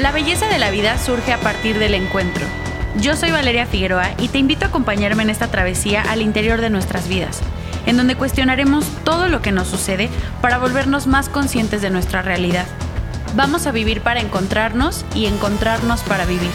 La belleza de la vida surge a partir del encuentro. Yo soy Valeria Figueroa y te invito a acompañarme en esta travesía al interior de nuestras vidas, en donde cuestionaremos todo lo que nos sucede para volvernos más conscientes de nuestra realidad. Vamos a vivir para encontrarnos y encontrarnos para vivir.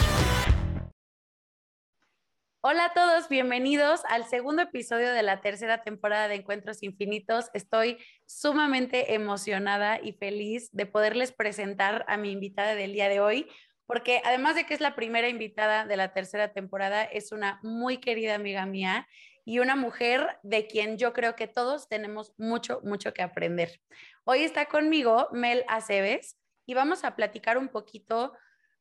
Hola a todos, bienvenidos al segundo episodio de la tercera temporada de Encuentros Infinitos. Estoy sumamente emocionada y feliz de poderles presentar a mi invitada del día de hoy, porque además de que es la primera invitada de la tercera temporada, es una muy querida amiga mía y una mujer de quien yo creo que todos tenemos mucho, mucho que aprender. Hoy está conmigo Mel Aceves y vamos a platicar un poquito,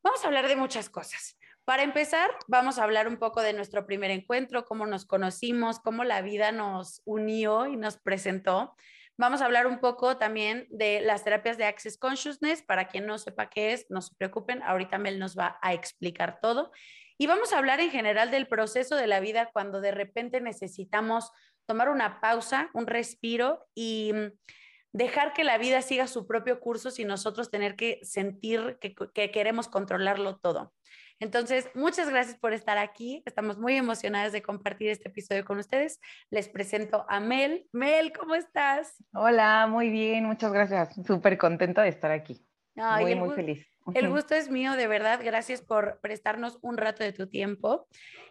vamos a hablar de muchas cosas. Para empezar, vamos a hablar un poco de nuestro primer encuentro, cómo nos conocimos, cómo la vida nos unió y nos presentó. Vamos a hablar un poco también de las terapias de Access Consciousness. Para quien no sepa qué es, no se preocupen, ahorita Mel nos va a explicar todo. Y vamos a hablar en general del proceso de la vida cuando de repente necesitamos tomar una pausa, un respiro y mm, dejar que la vida siga su propio curso sin nosotros tener que sentir que, que queremos controlarlo todo. Entonces, muchas gracias por estar aquí. Estamos muy emocionadas de compartir este episodio con ustedes. Les presento a Mel. Mel, ¿cómo estás? Hola, muy bien, muchas gracias. Súper contenta de estar aquí. muy, muy feliz. El gusto es mío, de verdad. Gracias por prestarnos un rato de tu tiempo.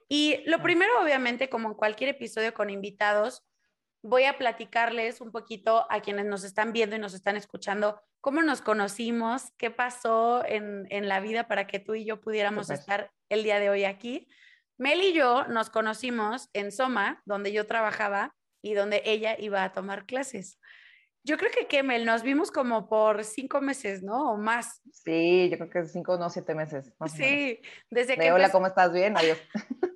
Y lo primero, obviamente, como en cualquier episodio con invitados, voy a platicarles un poquito a quienes nos están viendo y nos están escuchando cómo nos conocimos, qué pasó en, la vida para que tú y yo pudiéramos estar el día de hoy aquí. Mel y yo nos conocimos en Soma, donde yo trabajaba y donde ella iba a tomar clases. Yo creo que, ¿qué, Mel? Nos vimos como por cinco meses, ¿no? O más. Sí, yo creo que cinco, no, siete meses. sí, desde que... hola, ¿cómo estás? Bien, adiós.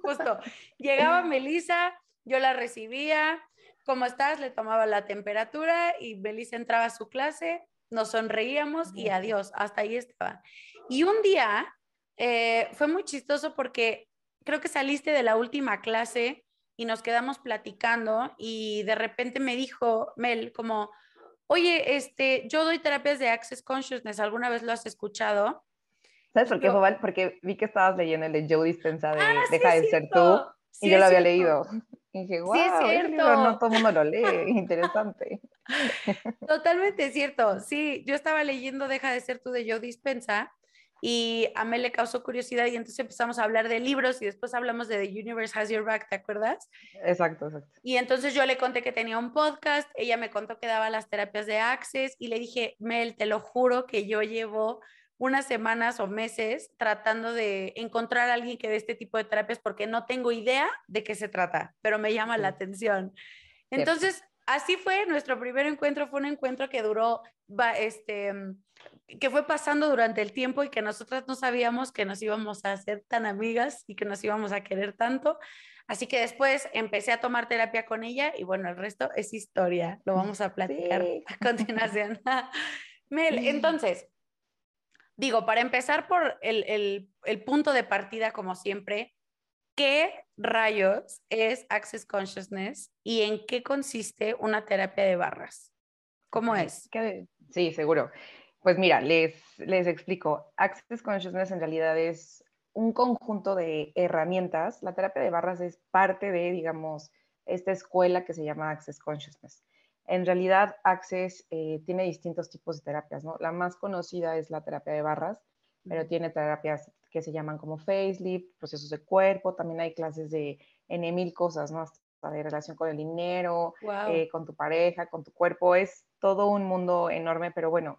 Justo. Llegaba Melissa, yo la recibía, ¿cómo estás? Le tomaba la temperatura y Melissa entraba a su clase, nos sonreíamos y adiós, hasta ahí estaba. Y un día eh, fue muy chistoso porque creo que saliste de la última clase y nos quedamos platicando y de repente me dijo Mel como, oye, este, yo doy terapias de Access Consciousness, ¿alguna vez lo has escuchado? ¿Sabes por qué, Joval? Porque vi que estabas leyendo el de Joe Dispensa de ah, Deja de ser tú y yo lo había leído. Y dije, wow, sí, es cierto. no todo el mundo lo lee, interesante. Totalmente cierto. Sí, yo estaba leyendo Deja de ser tú de Joe Dispensa y a Mel le causó curiosidad y entonces empezamos a hablar de libros y después hablamos de The Universe Has Your Back, ¿te acuerdas? Exacto, exacto. Y entonces yo le conté que tenía un podcast, ella me contó que daba las terapias de Access y le dije, Mel, te lo juro que yo llevo unas semanas o meses tratando de encontrar a alguien que dé este tipo de terapias porque no tengo idea de qué se trata, pero me llama la atención. Entonces, así fue, nuestro primer encuentro fue un encuentro que duró, este, que fue pasando durante el tiempo y que nosotras no sabíamos que nos íbamos a hacer tan amigas y que nos íbamos a querer tanto. Así que después empecé a tomar terapia con ella y bueno, el resto es historia, lo vamos a platicar a continuación. Mel, entonces, digo, para empezar por el, punto de partida, como siempre, ¿qué rayos es Access Consciousness y en qué consiste una terapia de barras? ¿Cómo es? Sí, seguro. Pues mira, les, les explico. Access Consciousness en realidad es un conjunto de herramientas. La terapia de barras es parte de, digamos, esta escuela que se llama Access Consciousness. En realidad, Access eh, tiene distintos tipos de terapias, ¿no? La más conocida es la terapia de barras, pero tiene terapias que se llaman como facelift, procesos de cuerpo, también hay clases de N mil cosas, ¿no? Hasta de relación con el dinero, eh, con tu pareja, con tu cuerpo, es todo un mundo enorme, pero bueno,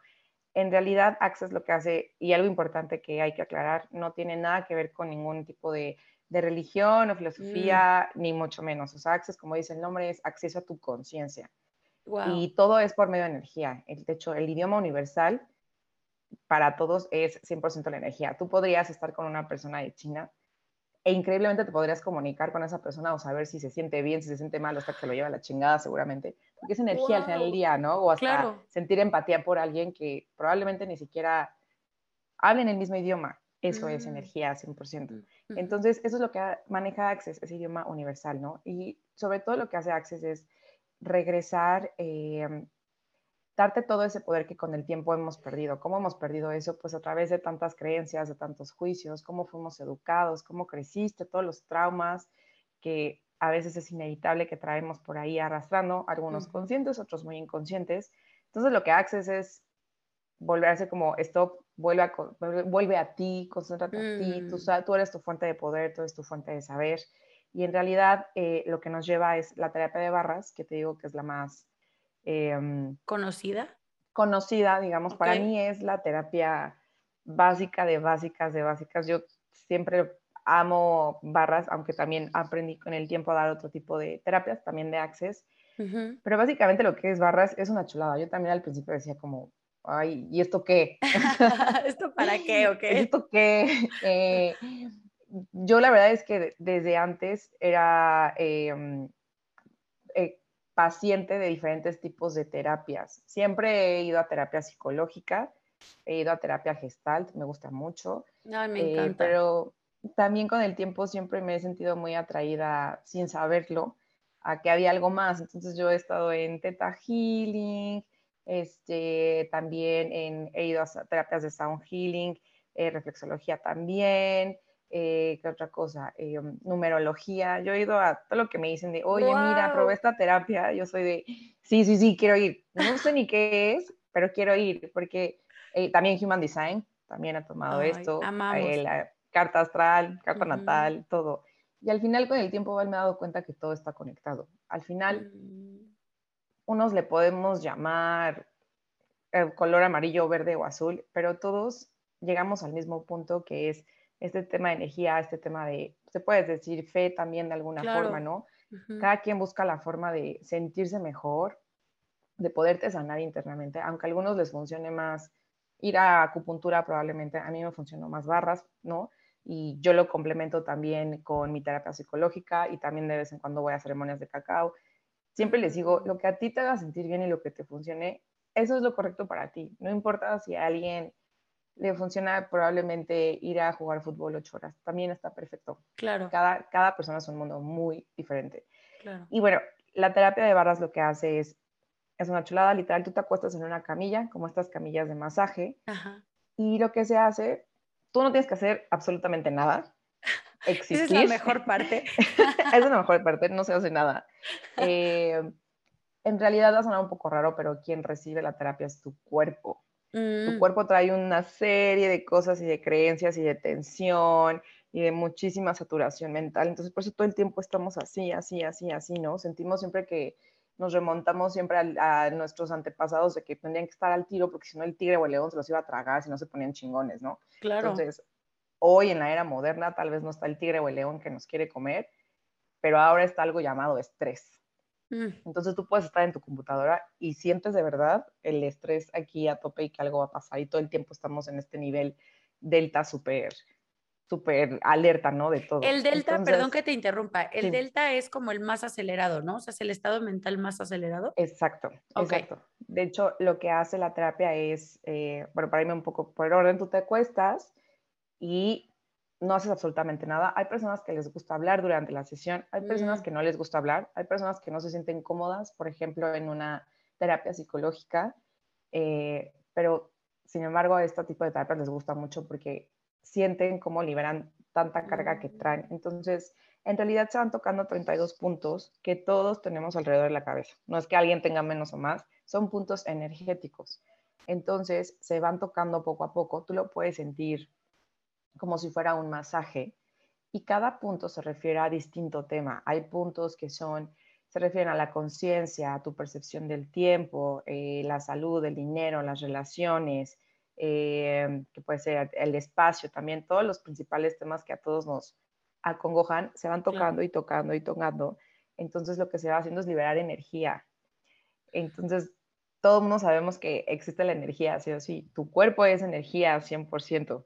en realidad Access lo que hace, y algo importante que hay que aclarar, no tiene nada que ver con ningún tipo de, religión o mm. filosofía, ni mucho menos. O sea, Access, como dice el nombre, es acceso a tu conciencia. Y todo es por medio de energía. El, de hecho, el idioma universal para todos es 100% la energía. Tú podrías estar con una persona de China e increíblemente te podrías comunicar con esa persona o saber si se siente bien, si se siente mal, hasta que lo lleva a la chingada seguramente. Porque es energía al final del día, ¿no? O hasta sentir empatía por alguien que probablemente ni siquiera hable en el mismo idioma. Eso es mm. energía 100%. Mm, Entonces, eso es lo que maneja Access, ese idioma universal, ¿no? Y sobre todo lo que hace Access es regresar, eh, darte todo ese poder que con el tiempo hemos perdido. ¿Cómo hemos perdido eso? Pues a través de tantas creencias, de tantos juicios, cómo fuimos educados, cómo creciste, todos los traumas que a veces es inevitable que traemos por ahí arrastrando, algunos conscientes, otros muy inconscientes. Entonces lo que haces es volverse como stop, vuelve a, vuelve a ti, concéntrate en ti, tú, mm. tú, eres tu fuente de poder, tú eres tu fuente de saber. Y en realidad eh, lo que nos lleva es la terapia de barras, que te digo que es la más Em, ¿Conocida? Conocida, digamos, para mí es la terapia básica de básicas de básicas. Yo siempre amo barras, aunque también aprendí con el tiempo a dar otro tipo de terapias, también de Access. Pero básicamente lo que es barras es una chulada. Yo también al principio decía como, ay, ¿y esto qué? ¿Esto para qué o qué? ¿Esto qué? Eh, yo la verdad es que desde antes era em, eh, paciente de diferentes tipos de terapias. Siempre he ido a terapia psicológica, he ido a terapia gestalt, me gusta mucho. Ay, me eh, encanta. pero también con el tiempo siempre me he sentido muy atraída, sin saberlo, a que había algo más. Entonces yo he estado en Theta Healing, este, también en, he ido a terapias de Sound Healing, eh, reflexología también, eh, ¿qué otra cosa? Eh, numerología. Yo he ido a todo lo que me dicen de, oye, mira, probé esta terapia. Yo soy de, sí, sí, sí, quiero ir. No sé ni qué es, pero quiero ir, porque eh, también Human Design también ha tomado esto. la carta astral, carta natal, todo. Y al final, con el tiempo, me he dado cuenta que todo está conectado. Al final, mm. unos le podemos llamar el color amarillo, verde o azul, pero todos llegamos al mismo punto que es este tema de energía, este tema de, se puede decir, fe también de alguna forma, ¿no? Cada quien busca la forma de sentirse mejor, de poderte sanar internamente, aunque a algunos les funcione más ir a acupuntura probablemente, a mí me funcionó más barras, ¿no? Y yo lo complemento también con mi terapia psicológica y también de vez en cuando voy a ceremonias de cacao. Siempre les digo, lo que a ti te haga sentir bien y lo que te funcione, eso es lo correcto para ti. No importa si alguien le funciona probablemente ir a jugar fútbol ocho horas. También está perfecto. Claro. Cada, cada persona es un mundo muy diferente. Claro. Y bueno, la terapia de barras lo que hace es, es una chulada, literal, tú te acuestas en una camilla, como estas camillas de masaje, Ajá. y lo que se hace, tú no tienes que hacer absolutamente nada. Existir. Esa es la mejor parte. es la mejor parte, no se hace nada. Eh, en realidad va a sonar un poco raro, pero quien recibe la terapia es tu cuerpo. Tu mm. cuerpo trae una serie de cosas y de creencias y de tensión y de muchísima saturación mental. Entonces, por eso todo el tiempo estamos así, así, así, así, ¿no? Sentimos siempre que nos remontamos siempre a, nuestros antepasados de que tendrían que estar al tiro porque si no el tigre o el león se los iba a tragar si no se ponían chingones, ¿no? Claro. Entonces, hoy en la era moderna tal vez no está el tigre o el león que nos quiere comer, pero ahora está algo llamado estrés. Mm. Entonces tú puedes estar en tu computadora y sientes de verdad el estrés aquí a tope y que algo va a pasar y todo el tiempo estamos en este nivel delta súper súper alerta, ¿no? De todo. El delta, perdón que te interrumpa, el delta es como el más acelerado, ¿no? O sea, es el estado mental más acelerado. Exacto, exacto. De hecho, lo que hace la terapia es, eh, bueno, para irme un poco por orden, tú te acuestas y no haces absolutamente nada. Hay personas que les gusta hablar durante la sesión, hay personas mm. que no les gusta hablar, hay personas que no se sienten cómodas, por ejemplo, en una terapia psicológica, eh, pero sin embargo a este tipo de terapias les gusta mucho porque sienten cómo liberan tanta carga que traen. Mm. Entonces, en realidad se van tocando 32 puntos que todos tenemos alrededor de la cabeza. No es que alguien tenga menos o más, son puntos energéticos. Entonces, se van tocando poco a poco. Tú lo puedes sentir como si fuera un masaje y cada punto se refiere a distinto tema. Hay puntos que son, se refieren a la conciencia, a tu percepción del tiempo, eh, la salud, el dinero, las relaciones, eh, que puede ser el espacio también, todos los principales temas que a todos nos acongojan, se van tocando y tocando y tocando. Entonces lo que se va haciendo es liberar energía. Entonces, todos sabemos que existe la energía, así o sí. Tu cuerpo es energía 100%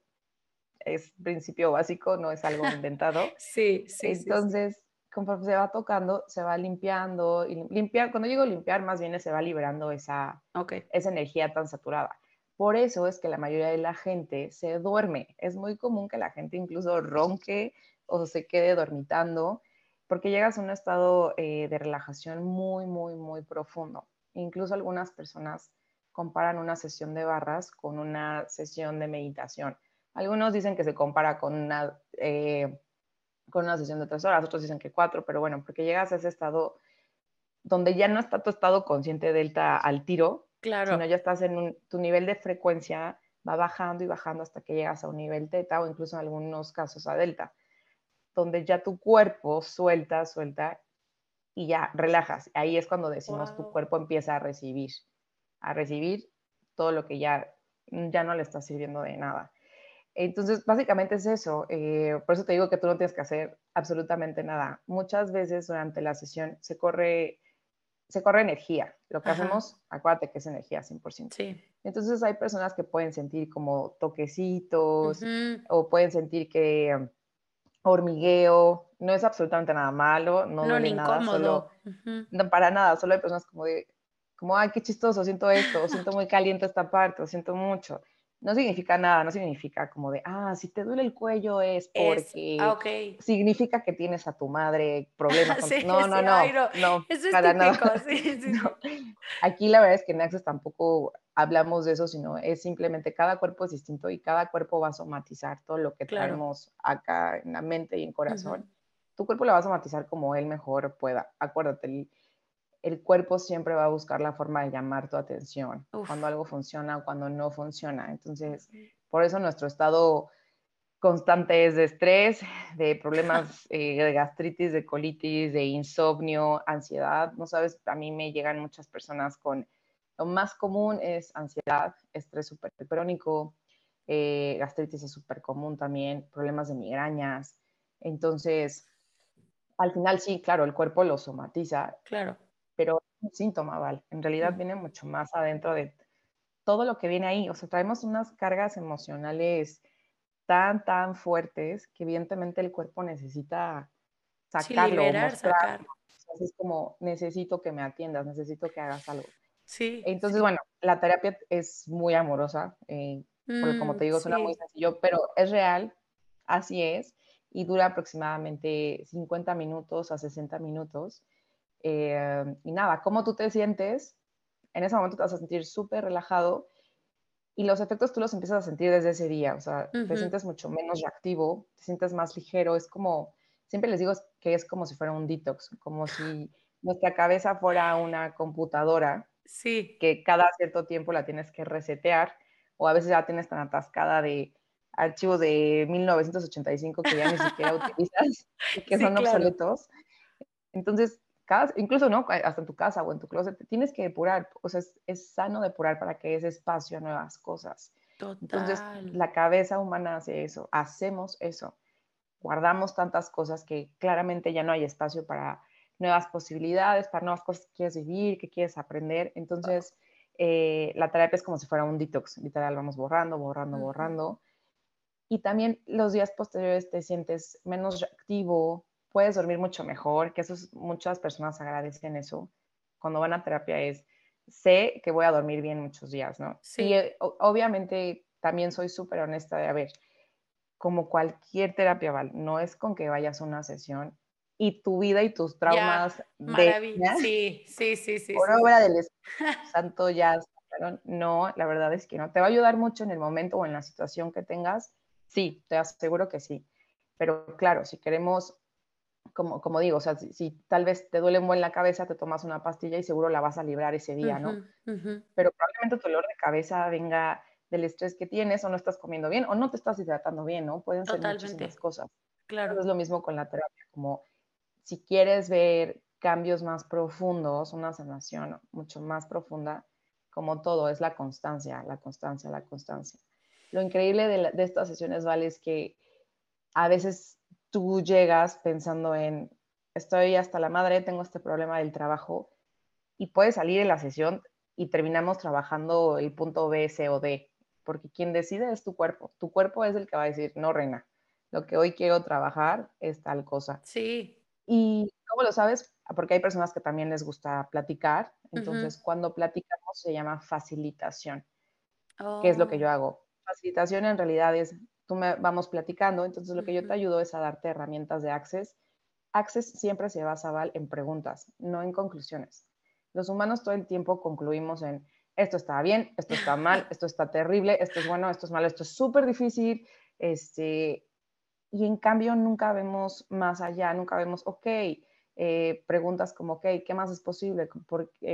es principio básico, no es algo inventado. sí, sí. Entonces, conforme se va tocando, se va limpiando y limpiar, cuando digo limpiar, más bien se va liberando esa, esa energía tan saturada. Por eso es que la mayoría de la gente se duerme. Es muy común que la gente incluso ronque o se quede dormitando porque llegas a un estado eh, de relajación muy, muy, muy profundo. Incluso algunas personas comparan una sesión de barras con una sesión de meditación. Algunos dicen que se compara con una, eh, con una sesión de tres horas, otros dicen que cuatro, pero bueno, porque llegas a ese estado donde ya no está tu estado consciente delta al tiro, claro. sino ya estás en tu nivel de frecuencia va bajando y bajando hasta que llegas a un nivel teta o incluso en algunos casos a delta, donde ya tu cuerpo suelta, suelta y ya relajas. Ahí es cuando decimos tu cuerpo empieza a recibir, a recibir todo lo que ya, ya no le está sirviendo de nada. Entonces, básicamente es eso. Eh, por eso te digo que tú no tienes que hacer absolutamente nada. Muchas veces durante la sesión se corre se corre energía. Lo que hacemos, acuérdate que es energía 100%. Sí. Entonces hay personas que pueden sentir como toquecitos o pueden sentir que hormigueo, no es absolutamente nada malo, no, no duele nada, solo, no para nada, solo hay personas como de, como, ay, qué chistoso, siento esto, siento muy caliente esta parte, o siento mucho no significa nada, no significa como de, ah, si te duele el cuello es porque ah, okay. significa que tienes a tu madre problemas. Con... no, no, no, no, Eso es para nada. Aquí la verdad es que en Access tampoco hablamos de eso, sino es simplemente cada cuerpo es distinto y cada cuerpo va a somatizar todo lo que traemos acá en la mente y en corazón. Tu cuerpo lo va a somatizar como él mejor pueda. Acuérdate, el cuerpo siempre va a buscar la forma de llamar tu atención cuando algo funciona o cuando no funciona. Entonces, por eso nuestro estado constante es de estrés, de problemas eh, de gastritis, de colitis, de insomnio, ansiedad. No sabes, a mí me llegan muchas personas con, lo más común es ansiedad, estrés supercrónico, eh, gastritis es súper común también, problemas de migrañas. Entonces, al final sí, claro, el cuerpo lo somatiza. Claro pero es un síntoma, ¿vale? En realidad viene mucho más adentro de todo lo que viene ahí. O sea, traemos unas cargas emocionales tan, tan fuertes que evidentemente el cuerpo necesita sacarlo, sacar. es como, necesito que me atiendas, necesito que hagas algo. Sí. Entonces, bueno, la terapia es muy amorosa, eh, porque como te digo, suena muy sencillo, pero es real, así es, y dura aproximadamente 50 minutos a 60 minutos. Eh, y nada, cómo tú te sientes, en ese momento te vas a sentir súper relajado y los efectos tú los empiezas a sentir desde ese día, o sea, te sientes mucho menos reactivo, te sientes más ligero, es como, siempre les digo que es como si fuera un detox, como si nuestra cabeza fuera una computadora, sí. que cada cierto tiempo la tienes que resetear, o a veces ya tienes tan atascada de archivos de 1985 que ya ni siquiera utilizas y que son obsoletos. Entonces, incluso no, hasta en tu casa o en tu closet, tienes que depurar, o sea, es, sano depurar para que ese espacio a nuevas cosas. Entonces, la cabeza humana hace eso, hacemos eso, guardamos tantas cosas que claramente ya no hay espacio para nuevas posibilidades, para nuevas cosas que quieres vivir, que quieres aprender. Entonces, eh, la terapia es como si fuera un detox, literal, vamos borrando, borrando, borrando. Y también los días posteriores te sientes menos reactivo, puedes dormir mucho mejor, que eso muchas personas agradecen eso. Cuando van a terapia es, sé que voy a dormir bien muchos días, ¿no? Sí. Y eh, obviamente también soy súper honesta de, a ver, como cualquier terapia, Val, no es con que vayas a una sesión y tu vida y tus traumas de sí, sí, sí, sí. Por obra del Santo ya no, la verdad es que no. ¿Te va a ayudar mucho en el momento o en la situación que tengas? Sí, te aseguro que sí. Pero claro, si queremos como, como digo, o sea, si, tal vez te duele muy en la cabeza, te tomas una pastilla y seguro la vas a librar ese día, ¿no? Pero probablemente tu dolor de cabeza venga del estrés que tienes o no estás comiendo bien o no te estás hidratando bien, ¿no? Pueden ser muchísimas cosas. Claro. es lo mismo con la terapia, como si quieres ver cambios más profundos, una sanación mucho más profunda, como todo, es la constancia, la constancia, la constancia. Lo increíble de, de estas sesiones, ¿vale? Es que a veces tú llegas pensando en, estoy hasta la madre, tengo este problema del trabajo, y puedes salir en la sesión y terminamos trabajando el punto B, C o D, porque quien decide es tu cuerpo. Tu cuerpo es el que va a decir, no, reina, lo que hoy quiero trabajar es tal cosa. Sí. ¿Y cómo lo sabes? Porque hay personas que también les gusta platicar, entonces cuando platicamos se llama facilitación, ¿Qué es lo que yo oh. hago. Facilitación en realidad es tú me vamos platicando, entonces lo que yo te ayudo es a darte herramientas de Access. Access siempre se basa, Val, en preguntas, no en conclusiones. Los humanos todo el tiempo concluimos en, esto está bien, esto está mal, esto está terrible, esto es bueno, esto es malo, esto es súper difícil, este, y en cambio nunca vemos más allá, nunca vemos, ok, eh, preguntas como, ok, ¿qué más es posible?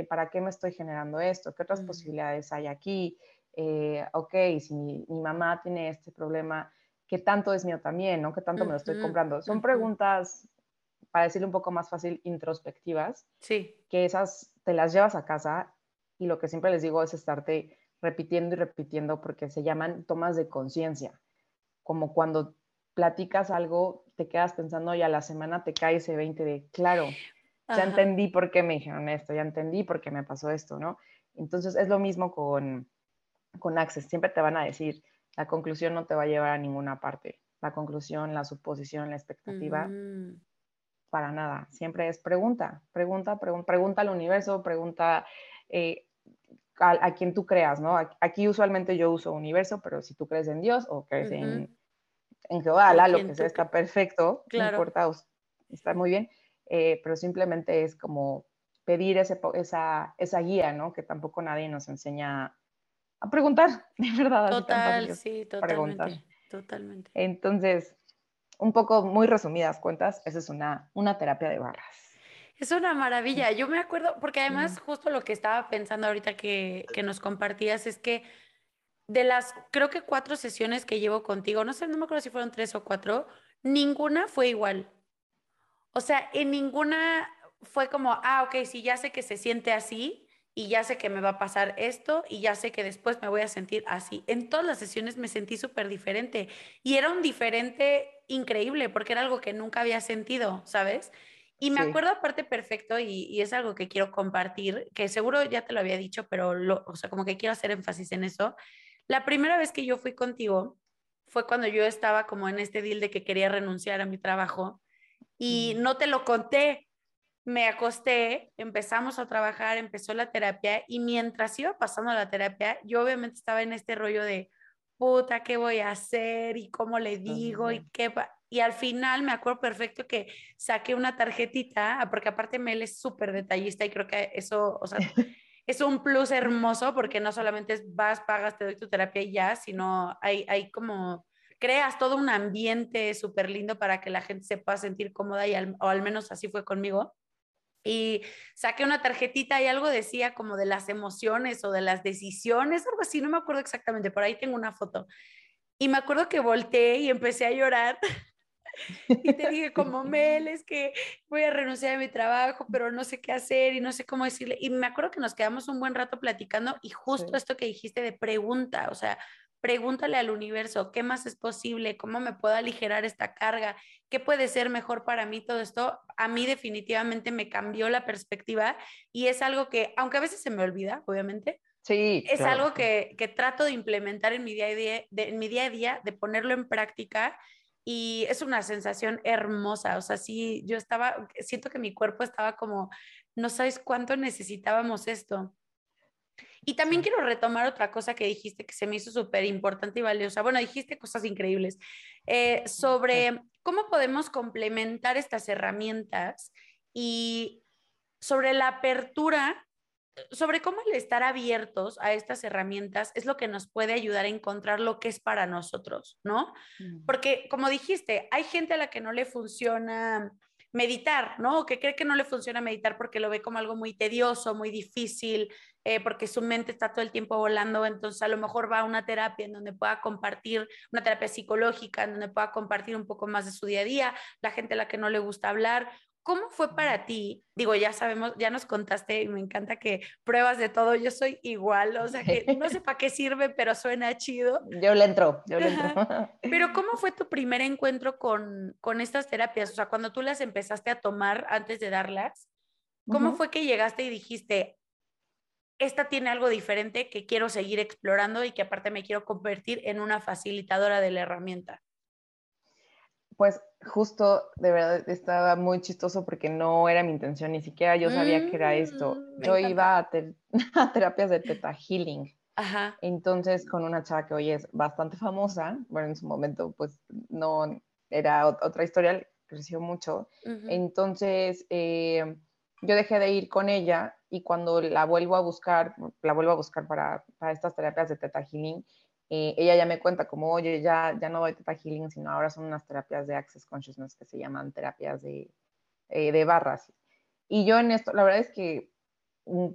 ¿Para qué me estoy generando esto? ¿Qué otras posibilidades hay aquí? Eh, ok, si mi, mamá tiene este problema, ¿qué tanto es mío también? ¿no? ¿Qué tanto me lo estoy comprando? Son preguntas, para decirlo un poco más fácil, introspectivas, sí. que esas te las llevas a casa y lo que siempre les digo es estarte repitiendo y repitiendo porque se llaman tomas de conciencia, como cuando platicas algo, te quedas pensando y a la semana te cae ese 20 de, claro, ya entendí por qué me dijeron esto, ya entendí por qué me pasó esto, ¿no? Entonces es lo mismo con, con Access, siempre te van a decir, la conclusión no te va a llevar a ninguna parte, la conclusión, la suposición, la expectativa, mm. para nada, siempre es pregunta, pregunta, pregunta, pregunta al universo, pregunta eh, a, quien tú creas, ¿no? Aquí usualmente yo uso universo, pero si tú crees en Dios o crees en en Jehová, lo que sea, está perfecto, no importa, está muy bien, eh, pero simplemente es como pedir ese, esa, esa guía, ¿no? Que tampoco nadie nos enseña a preguntar, de verdad. Total, sí, totalmente, totalmente. Entonces, un poco muy resumidas cuentas, esa es una, una terapia de barras. Es una maravilla. Yo me acuerdo, porque además justo lo que estaba pensando ahorita que, que nos compartías es que de las, creo que cuatro sesiones que llevo contigo, no sé, no me acuerdo si fueron tres o cuatro, ninguna fue igual. O sea, en ninguna fue como, ah, ok, sí, ya sé que se siente así y ya sé que me va a pasar esto y ya sé que después me voy a sentir así. En todas las sesiones me sentí súper diferente y era un diferente increíble porque era algo que nunca había sentido, ¿sabes? Y me acuerdo aparte perfecto y, y, es algo que quiero compartir, que seguro ya te lo había dicho, pero lo, o sea, como que quiero hacer énfasis en eso, la primera vez que yo fui contigo fue cuando yo estaba como en este deal de que quería renunciar a mi trabajo y no te lo conté. Me acosté, empezamos a trabajar, empezó la terapia y mientras iba pasando la terapia, yo obviamente estaba en este rollo de, puta, ¿qué voy a hacer? ¿Y cómo le digo? ¿Y qué? Y al final me acuerdo perfecto que saqué una tarjetita, porque aparte Mel es súper detallista y creo que eso, o sea, es un plus hermoso porque no solamente es vas, pagas, te doy tu terapia y ya, sino hay, hay como, creas todo un ambiente súper lindo para que la gente se pueda sentir cómoda y o al menos así fue conmigo. Y saqué una tarjetita y algo decía como de las emociones o de las decisiones, algo así, no me acuerdo exactamente, por ahí tengo una foto. Y me acuerdo que volteé y empecé a llorar y te dije como Mel, es que voy a renunciar a mi trabajo, pero no sé qué hacer y no sé cómo decirle. Y me acuerdo que nos quedamos un buen rato platicando y justo esto que dijiste de pregunta, o sea, pregúntale al universo, ¿qué más es posible? ¿Cómo me puedo aligerar esta carga? ¿Qué puede ser mejor para mí todo esto? A mí definitivamente me cambió la perspectiva y es algo que, aunque a veces se me olvida, obviamente, Sí, es algo que, que, trato de implementar en mi, día a día, en mi día a día, de ponerlo en práctica y es una sensación hermosa, o sea, sí, yo estaba, siento que mi cuerpo estaba como, no sabes cuánto necesitábamos esto. Y también quiero retomar otra cosa que dijiste que se me hizo súper importante y valiosa. Bueno, dijiste cosas increíbles eh, sobre cómo podemos complementar estas herramientas y sobre la apertura sobre cómo el estar abiertos a estas herramientas es lo que nos puede ayudar a encontrar lo que es para nosotros, ¿no? Porque, como dijiste, hay gente a la que no le funciona meditar, ¿no? O que cree que no le funciona meditar porque lo ve como algo muy tedioso, muy difícil, eh, porque su mente está todo el tiempo volando, entonces a lo mejor va a una terapia en donde pueda compartir, una terapia psicológica, en donde pueda compartir un poco más de su día a día, la gente a la que no le gusta hablar, ¿Cómo fue para ti? Digo, ya sabemos, ya nos contaste y me encanta que pruebas de todo. Yo soy igual, o sea que no sé para qué sirve, pero suena chido. Yo le entro, yo le entro. Pero ¿cómo fue tu primer encuentro con, con estas terapias? O sea, cuando tú las empezaste a tomar antes de darlas, ¿cómo fue que llegaste y dijiste, esta tiene algo diferente que quiero seguir explorando y que aparte me quiero convertir en una facilitadora de la herramienta? Pues justo, de verdad, estaba muy chistoso porque no era mi intención, ni siquiera yo sabía que era esto. Mm, yo iba a, terapias de Teta Healing. Ajá. Entonces, con una chava que hoy es bastante famosa, bueno, en su momento, pues no era otra historia, creció mucho. Entonces, eh, yo dejé de ir con ella y cuando la vuelvo a buscar, la vuelvo a buscar para, para estas terapias de Teta Healing, eh, ella ya me cuenta como, oye, ya, ya no doy Teta Healing, sino ahora son unas terapias de Access Consciousness que se llaman terapias de, eh, de barras. Y yo en esto, la verdad es que mm,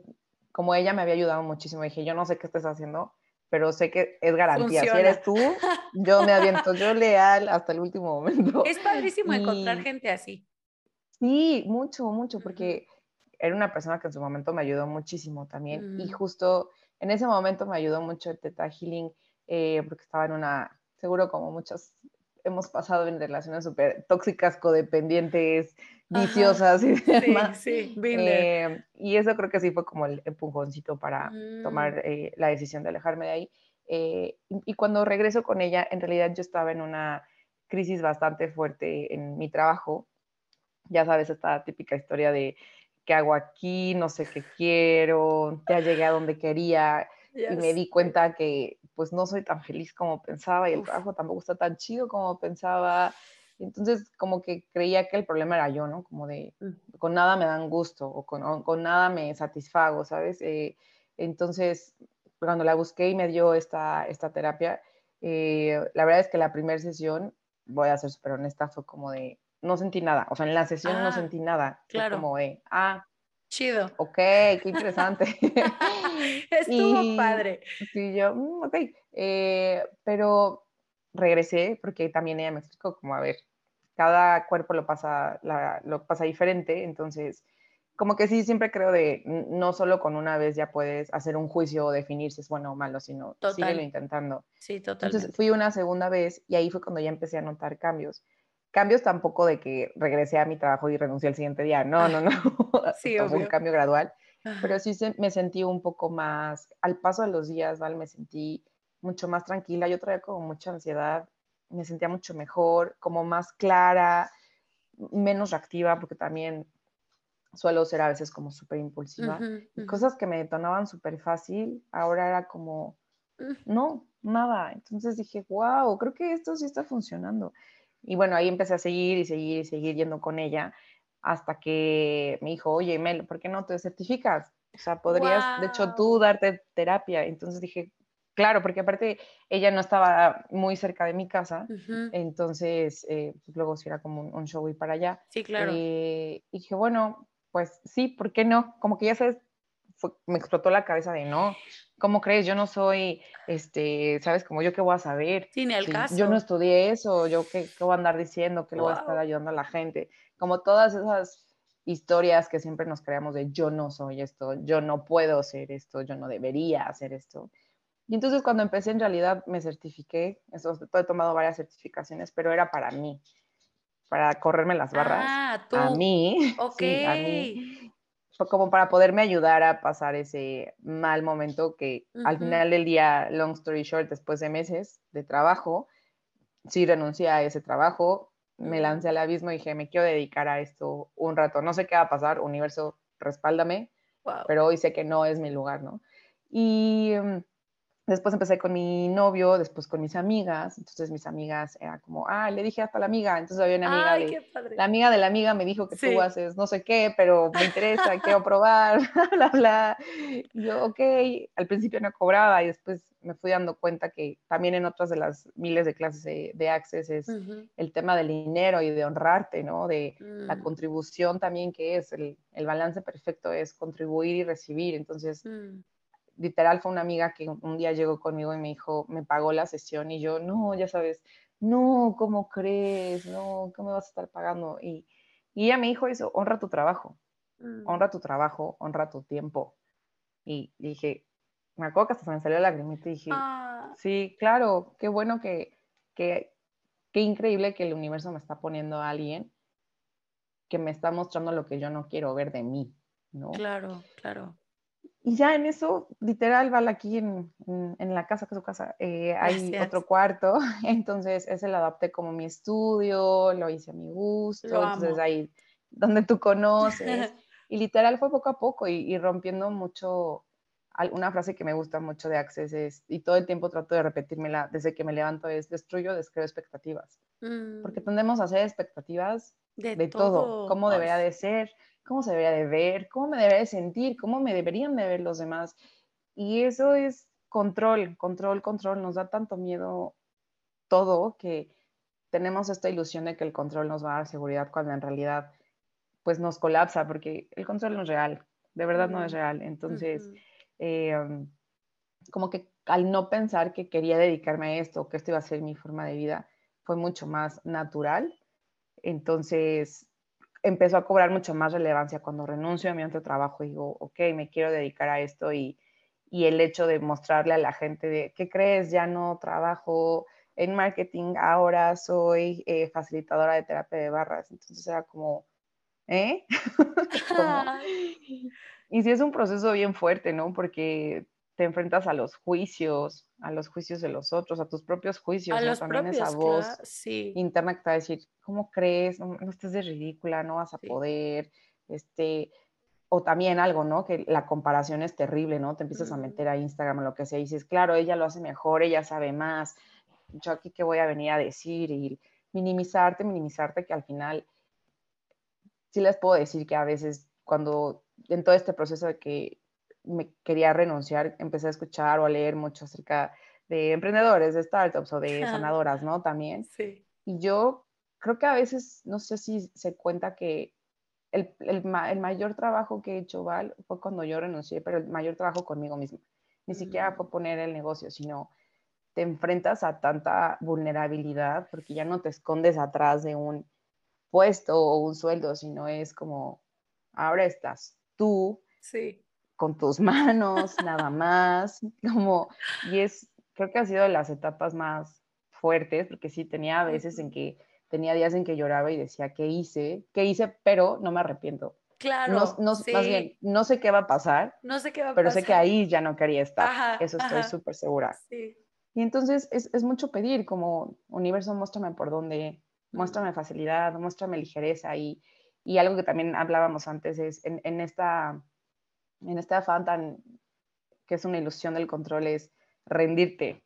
como ella me había ayudado muchísimo, dije, yo no sé qué estás haciendo, pero sé que es garantía. Si eres tú, yo me aviento, yo leal hasta el último momento. Es padrísimo encontrar gente así. Sí, mucho, mucho, porque era una persona que en su momento me ayudó muchísimo también. Y justo en ese momento me ayudó mucho el Teta Healing, eh, porque estaba en una, seguro como muchos hemos pasado en relaciones súper tóxicas, codependientes, viciosas y demás. Sí, sí, eh, y eso creo que sí fue como el empujoncito para tomar mm. eh, la decisión de alejarme de ahí. y, y, cuando regreso con ella, en realidad yo estaba en una crisis bastante fuerte en mi trabajo. Ya sabes, esta típica historia de qué hago aquí, no sé qué quiero, ya llegué a donde quería y me di cuenta que pues no soy tan feliz como pensaba y el trabajo tampoco está tan chido como pensaba. Entonces como que creía que el problema era yo, ¿no? Como de mm. con nada me dan gusto o con, con nada me satisfago, ¿sabes? Eh, entonces cuando la busqué y me dio esta, esta terapia, eh, la verdad es que la primera sesión, voy a ser súper honesta, fue como de, no sentí nada, o sea, en la sesión no ah, sentí nada, claro. como de, ah, chido. Ok, qué interesante. Estuvo padre. Sí, yo, mm, ok, eh, pero regresé porque también ella me explicó como, a ver, cada cuerpo lo pasa, lo pasa diferente, entonces como que sí, siempre creo de no solo con una vez ya puedes hacer un juicio o definir si es bueno o malo, sino Total. intentando. Sí, totalmente. Entonces fui una segunda vez y ahí fue cuando ya empecé a notar cambios. Cambios tampoco de que regresé a mi trabajo y renuncié el siguiente día, no, no, no. Sí, fue un cambio gradual, pero sí me sentí un poco más, al paso de los días, ¿vale? Me sentí mucho más tranquila, yo traía como mucha ansiedad, me sentía mucho mejor, como más clara, menos reactiva, porque también suelo ser a veces como súper impulsiva. Cosas que me detonaban súper fácil, ahora era como, no, nada. Entonces dije, wow, creo que esto sí está funcionando. Y bueno, ahí empecé a seguir y seguir y seguir yendo con ella hasta que me dijo, oye, Mel, ¿por qué no te certificas? O sea, podrías, de hecho, tú darte terapia. Entonces dije, claro, porque aparte ella no estaba muy cerca de mi casa, entonces eh, pues luego si era como un, show y para allá. Sí, claro. Eh, y dije, bueno, pues sí, ¿por qué no? Como que ya sabes, me explotó la cabeza de no, ¿cómo crees? Yo no soy, este, ¿sabes? Como yo qué voy a saber. Sí, ni el caso. Yo no estudié eso, yo qué, qué, voy a andar diciendo, qué le voy a estar ayudando a la gente. Como todas esas historias que siempre nos creamos de yo no soy esto, yo no puedo ser esto, yo no debería hacer esto. Y entonces cuando empecé en realidad me certifiqué, eso, he tomado varias certificaciones, pero era para mí para correrme las barras. Ah, A mí. Ok. a mí. Como para poderme ayudar a pasar ese mal momento que al final del día, long story short, después de meses de trabajo, sí renuncié a ese trabajo, me lancé al abismo y dije, me quiero dedicar a esto un rato. No sé qué va a pasar, universo, respáldame, pero hoy sé que no es mi lugar, ¿no? Y mm, Después empecé con mi novio, después con mis amigas, entonces mis amigas era como, ah, le dije hasta la amiga, entonces había una amiga de, la amiga de la amiga me dijo que tú haces no sé qué, pero me interesa, quiero probar, bla, bla. yo, ok, al principio no cobraba y después me fui dando cuenta que también en otras de las miles de clases de, Access es el tema del dinero y de honrarte, ¿no? De la mm. contribución también que es, el, el, balance perfecto es contribuir y recibir, entonces... Mm literal fue una amiga que un día llegó conmigo y me dijo, me pagó la sesión y yo, no, ya sabes, no, ¿cómo crees? No, ¿cómo me vas a estar pagando? Y, y ella me dijo eso, honra tu trabajo, mm. honra tu trabajo, honra tu tiempo. Y, dije, me acuerdo que hasta se me salió la lagrimita y dije, ah. sí, claro, qué bueno que, que, qué increíble que el universo me está poniendo a alguien que me está mostrando lo que yo no quiero ver de mí, ¿no? Claro, claro. Y ya en eso, literal, va aquí en, en, la casa, que es su casa, eh, hay otro cuarto, entonces ese lo adapté como mi estudio, lo hice a mi gusto, entonces ahí donde tú conoces. y literal fue poco a poco y, rompiendo mucho, una frase que me gusta mucho de Access es, y todo el tiempo trato de repetírmela desde que me levanto, es destruyo, descreo expectativas. Porque mm. tendemos a hacer expectativas de, todo, cómo debería de ser, cómo se debería de ver, cómo me debería de sentir, cómo me deberían de ver los demás. Y eso es control, control, control. Nos da tanto miedo todo que tenemos esta ilusión de que el control nos va a dar seguridad cuando en realidad pues nos colapsa porque el control no es real, de verdad no es real. Entonces, eh, como que al no pensar que quería dedicarme a esto, que esto iba a ser mi forma de vida, fue mucho más natural. Entonces, empezó a cobrar mucho más relevancia cuando renuncio a mi otro trabajo y digo, ok, me quiero dedicar a esto y, y el hecho de mostrarle a la gente de, ¿qué crees? Ya no trabajo en marketing, ahora soy eh, facilitadora de terapia de barras. Entonces era como, ¿eh? y sí es un proceso bien fuerte, ¿no? Porque te enfrentas a los juicios, a los juicios de los otros, a tus propios juicios, a ¿no? los También propios, esa voz sí. interna que te va a decir, ¿cómo crees? No, no estés de ridícula, no vas a poder, este, o también algo, ¿no? Que la comparación es terrible, ¿no? Te empiezas a meter a Instagram o lo que sea y dices, claro, ella lo hace mejor, ella sabe más, yo aquí qué voy a venir a decir y minimizarte, minimizarte, que al final sí les puedo decir que a veces cuando en todo este proceso de que me quería renunciar, empecé a escuchar o a leer mucho acerca de emprendedores, de startups o de sanadoras, ¿no? También. Sí. Y yo creo que a veces, no sé si se cuenta que el, el, el, mayor trabajo que he hecho, Val, fue cuando yo renuncié, pero el mayor trabajo conmigo misma. Ni siquiera fue poner el negocio, sino te enfrentas a tanta vulnerabilidad porque ya no te escondes atrás de un puesto o un sueldo, sino es como, ahora estás tú sí. Con tus manos, nada más, como, y es, creo que ha sido de las etapas más fuertes, porque sí tenía veces en que, tenía días en que lloraba y decía, ¿qué hice? ¿Qué hice? Pero no me arrepiento. Claro. No, no sí. Más bien, no sé qué va a pasar. No sé qué va a pero pasar. sé que ahí ya no quería estar. Ajá, Eso estoy súper segura. Sí. Y entonces es, es, mucho pedir, como universo, muéstrame por dónde, muéstrame facilidad, muéstrame ligereza. Y, y algo que también hablábamos antes es en, en, esta, en este afán tan, que es una ilusión del control, es rendirte,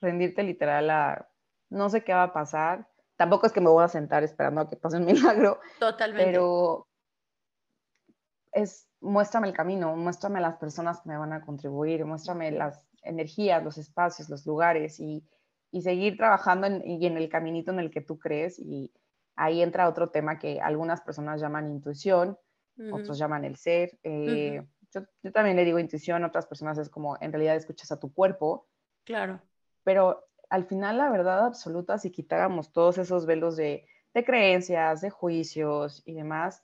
rendirte literal a, no sé qué va a pasar. Tampoco es que me voy a sentar esperando a que pase un milagro. Totalmente. Pero es, muéstrame el camino, muéstrame las personas que me van a contribuir, muéstrame las energías, los espacios, los lugares y, y seguir trabajando en, y en el caminito en el que tú crees. Y ahí entra otro tema que algunas personas llaman intuición, uh -huh. otros llaman el ser. Eh, uh -huh. Yo, yo, también le digo intuición, otras personas es como en realidad escuchas a tu cuerpo. Claro. Pero al final la verdad absoluta, si quitáramos todos esos velos de, de creencias, de juicios y demás,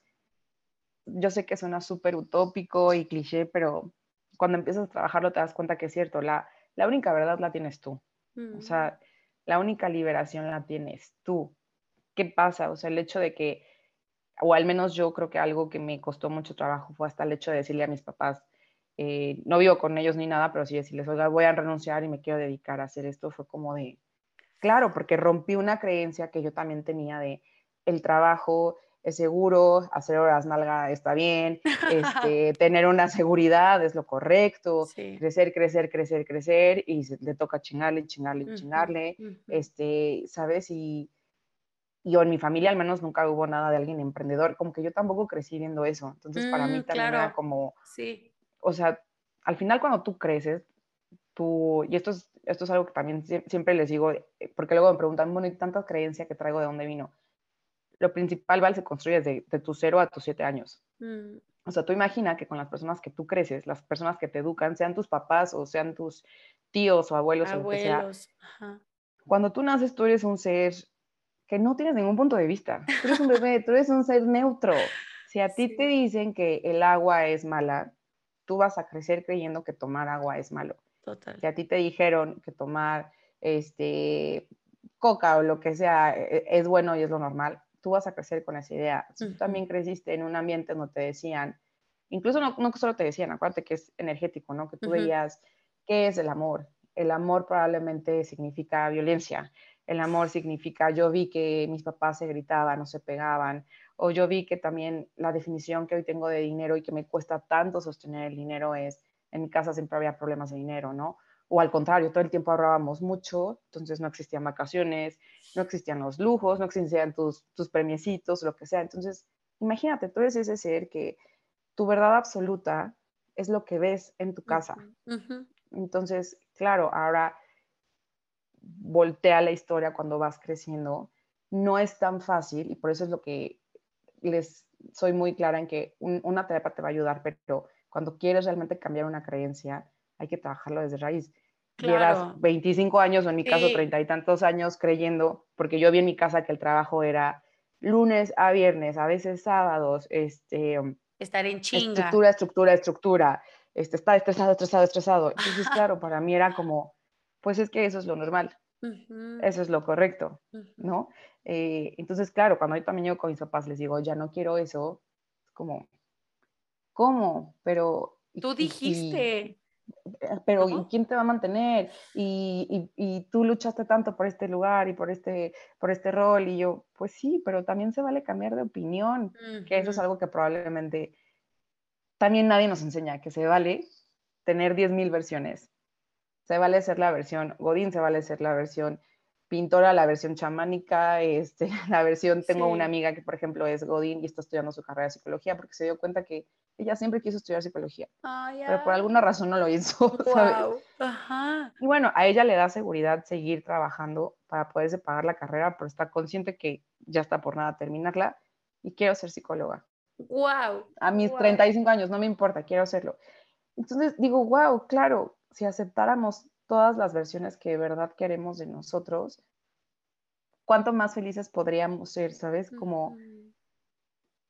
yo sé que suena súper utópico y cliché, pero cuando empiezas a trabajarlo te das cuenta que es cierto, la, la única verdad la tienes tú. Mm. O sea, la única liberación la tienes tú. ¿Qué pasa? O sea, el hecho de que, o al menos yo creo que algo que me costó mucho trabajo fue hasta el hecho de decirle a mis papás, eh, no vivo con ellos ni nada, pero sí decirles, oiga, voy a renunciar y me quiero dedicar a hacer esto, fue como de, claro, porque rompí una creencia que yo también tenía de el trabajo es seguro, hacer horas nalga está bien, este, tener una seguridad es lo correcto, sí. crecer, crecer, crecer, crecer, y se, le toca chingarle, chingarle, uh -huh, chingarle, uh -huh. este, ¿sabes? Y, y en mi familia al menos nunca hubo nada de alguien emprendedor, como que yo tampoco crecí viendo eso, entonces para mí mm, también claro. era como, sí. o sea, al final cuando tú creces, tú, y esto es, esto es algo que también siempre les digo, porque luego me preguntan, bueno, y tanta creencia que traigo de dónde vino, lo principal, Val, se construye desde de tus cero a tus siete años. Mm. O sea, tú imagina que con las personas que tú creces, las personas que te educan, sean tus papás o sean tus tíos o abuelos, abuelos. o lo que sea, Ajá. cuando tú naces, tú eres un ser que no tienes ningún punto de vista. Tú eres un bebé, tú eres un ser neutro. Si a ti Sí. te dicen que el agua es mala, tú vas a crecer creyendo que tomar agua es malo. Total. Si a ti te dijeron que tomar este, coca o lo que sea e- es bueno y es lo normal, tú vas a crecer con esa idea. Si tú también creciste en un ambiente donde te decían, incluso no, no solo te decían, acuérdate que es energético, ¿no? Que tú veías, ¿qué es el amor? El amor probablemente significa violencia. El amor significa, yo vi que mis papás se gritaban o se pegaban, o yo vi que también la definición que hoy tengo de dinero y que me cuesta tanto sostener el dinero es, en mi casa siempre había problemas de dinero, ¿no? O al contrario, todo el tiempo ahorrábamos mucho, entonces no existían vacaciones, no existían los lujos, no existían tus, tus premiecitos, lo que sea. Entonces, imagínate, tú eres ese ser que tu verdad absoluta es lo que ves en tu casa. Entonces, claro, ahora voltea la historia cuando vas creciendo. No es tan fácil y por eso es lo que les soy muy clara en que una terapia te va a ayudar, pero cuando quieres realmente cambiar una creencia, hay que trabajarlo desde raíz. Claro. 25 años o en mi caso treinta y tantos años creyendo, porque yo vi en mi casa que el trabajo era lunes a viernes, a veces sábados, este, estar en chinga. Estructura, estructura, estructura, este, estar estresado, estresado, estresado. Entonces, claro, para mí era como, pues es que eso es lo normal, eso es lo correcto, ¿no? Eh, entonces, claro, cuando yo también llego con mis papás, les digo, ya no quiero eso, como, ¿cómo? Pero... Tú dijiste. Eh, pero ¿quién te va a mantener? Y, y, tú luchaste tanto por este lugar y por este, por este rol. Y yo, pues sí, pero también se vale cambiar de opinión, que eso es algo que probablemente también nadie nos enseña, que se vale tener 10.000 versiones. Se vale ser la versión Godín, se vale ser la versión pintora, la versión chamánica, este, la versión, tengo una amiga que por ejemplo es Godín y está estudiando su carrera de psicología porque se dio cuenta que ella siempre quiso estudiar psicología, pero por alguna razón no lo hizo, Y bueno, a ella le da seguridad seguir trabajando para poderse pagar la carrera, pero está consciente que ya está por nada terminarla y quiero ser psicóloga. Wow. A mis 35 años, no me importa, quiero hacerlo. Entonces digo, wow, claro, si aceptáramos todas las versiones que de verdad queremos de nosotros, cuánto más felices podríamos ser, ¿sabes? Como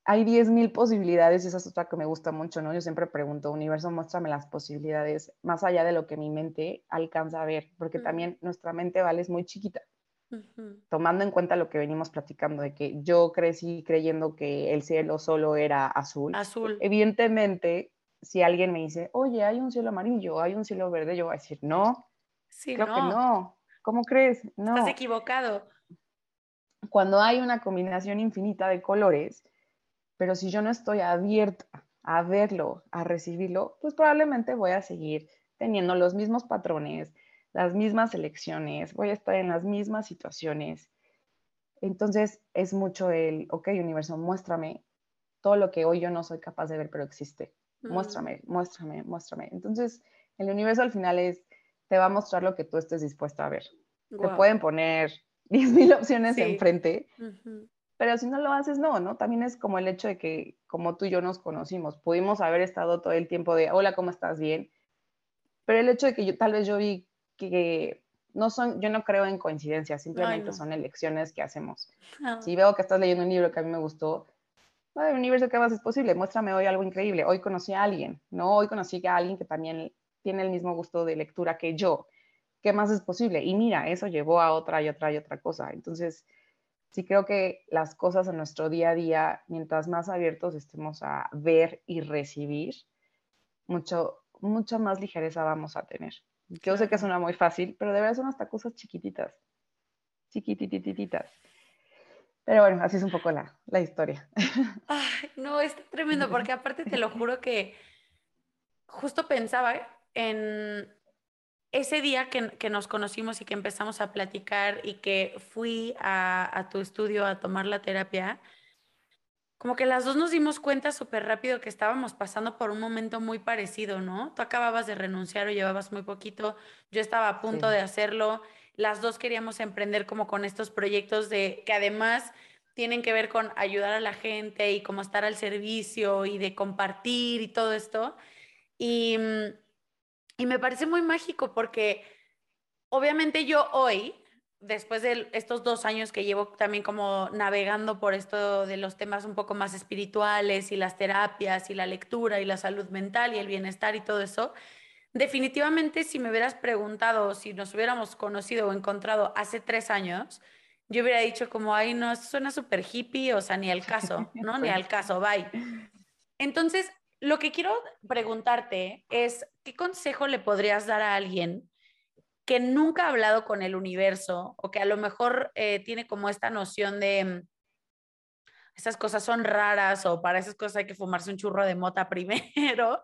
hay 10.000 posibilidades y esa es otra que me gusta mucho, ¿no? Yo siempre pregunto, universo, muéstrame las posibilidades más allá de lo que mi mente alcanza a ver, porque también nuestra mente, ¿vale? Es muy chiquita. Tomando en cuenta lo que venimos platicando, de que yo crecí creyendo que el cielo solo era azul. Azul. Evidentemente, si alguien me dice, oye, hay un cielo amarillo, hay un cielo verde, yo voy a decir, no, sí, creo que no. ¿Cómo crees? No. Estás equivocado. Cuando hay una combinación infinita de colores, pero si yo no estoy abierta a verlo, a recibirlo, pues probablemente voy a seguir teniendo los mismos patrones, las mismas elecciones, voy a estar en las mismas situaciones. Entonces es mucho el, ok, universo, muéstrame todo lo que hoy yo no soy capaz de ver, pero existe. Muéstrame, muéstrame, muéstrame. Entonces, el universo al final es, te va a mostrar lo que tú estés dispuesto a ver. Te pueden poner 10.000 opciones enfrente, pero si no lo haces, no, ¿no? También es como el hecho de que, como tú y yo nos conocimos, pudimos haber estado todo el tiempo de, hola, ¿cómo estás? Bien. Pero el hecho de que yo, tal vez yo vi que no son, yo no creo en coincidencias, simplemente son elecciones que hacemos. Si veo que estás leyendo un libro que a mí me gustó, el universo, ¿qué más es posible? Muéstrame hoy algo increíble. Hoy conocí a alguien, ¿no? Hoy conocí a alguien que también tiene el mismo gusto de lectura que yo. ¿Qué más es posible? Y mira, eso llevó a otra y otra y otra cosa. Entonces, sí creo que las cosas en nuestro día a día, mientras más abiertos estemos a ver y recibir, mucho, mucha más ligereza vamos a tener. Yo sé que suena muy fácil, pero de verdad son hasta cosas chiquititas, chiquititititas. Pero bueno, así es un poco la, la historia. Ay, no, es tremendo, porque aparte te lo juro que justo pensaba en ese día que, nos conocimos y que empezamos a platicar y que fui a, tu estudio a tomar la terapia, como que las dos nos dimos cuenta súper rápido que estábamos pasando por un momento muy parecido, ¿no? Tú acababas de renunciar o llevabas muy poquito, yo estaba a punto de hacerlo, las dos queríamos emprender como con estos proyectos de que además tienen que ver con ayudar a la gente y como estar al servicio y de compartir y todo esto. Y y me parece muy mágico porque obviamente yo hoy, después de estos dos años que llevo también como navegando por esto de los temas un poco más espirituales y las terapias y la lectura y la salud mental y el bienestar y todo eso, definitivamente si me hubieras preguntado si nos hubiéramos conocido o encontrado hace tres años, yo hubiera dicho como, ay, no, eso suena súper hippie, o sea, ni al caso, ¿no? Ni al caso, bye. Entonces, lo que quiero preguntarte es, ¿qué consejo le podrías dar a alguien que nunca ha hablado con el universo o que a lo mejor eh, tiene como esta noción de mm, esas cosas son raras o para esas cosas hay que fumarse un churro de mota primero?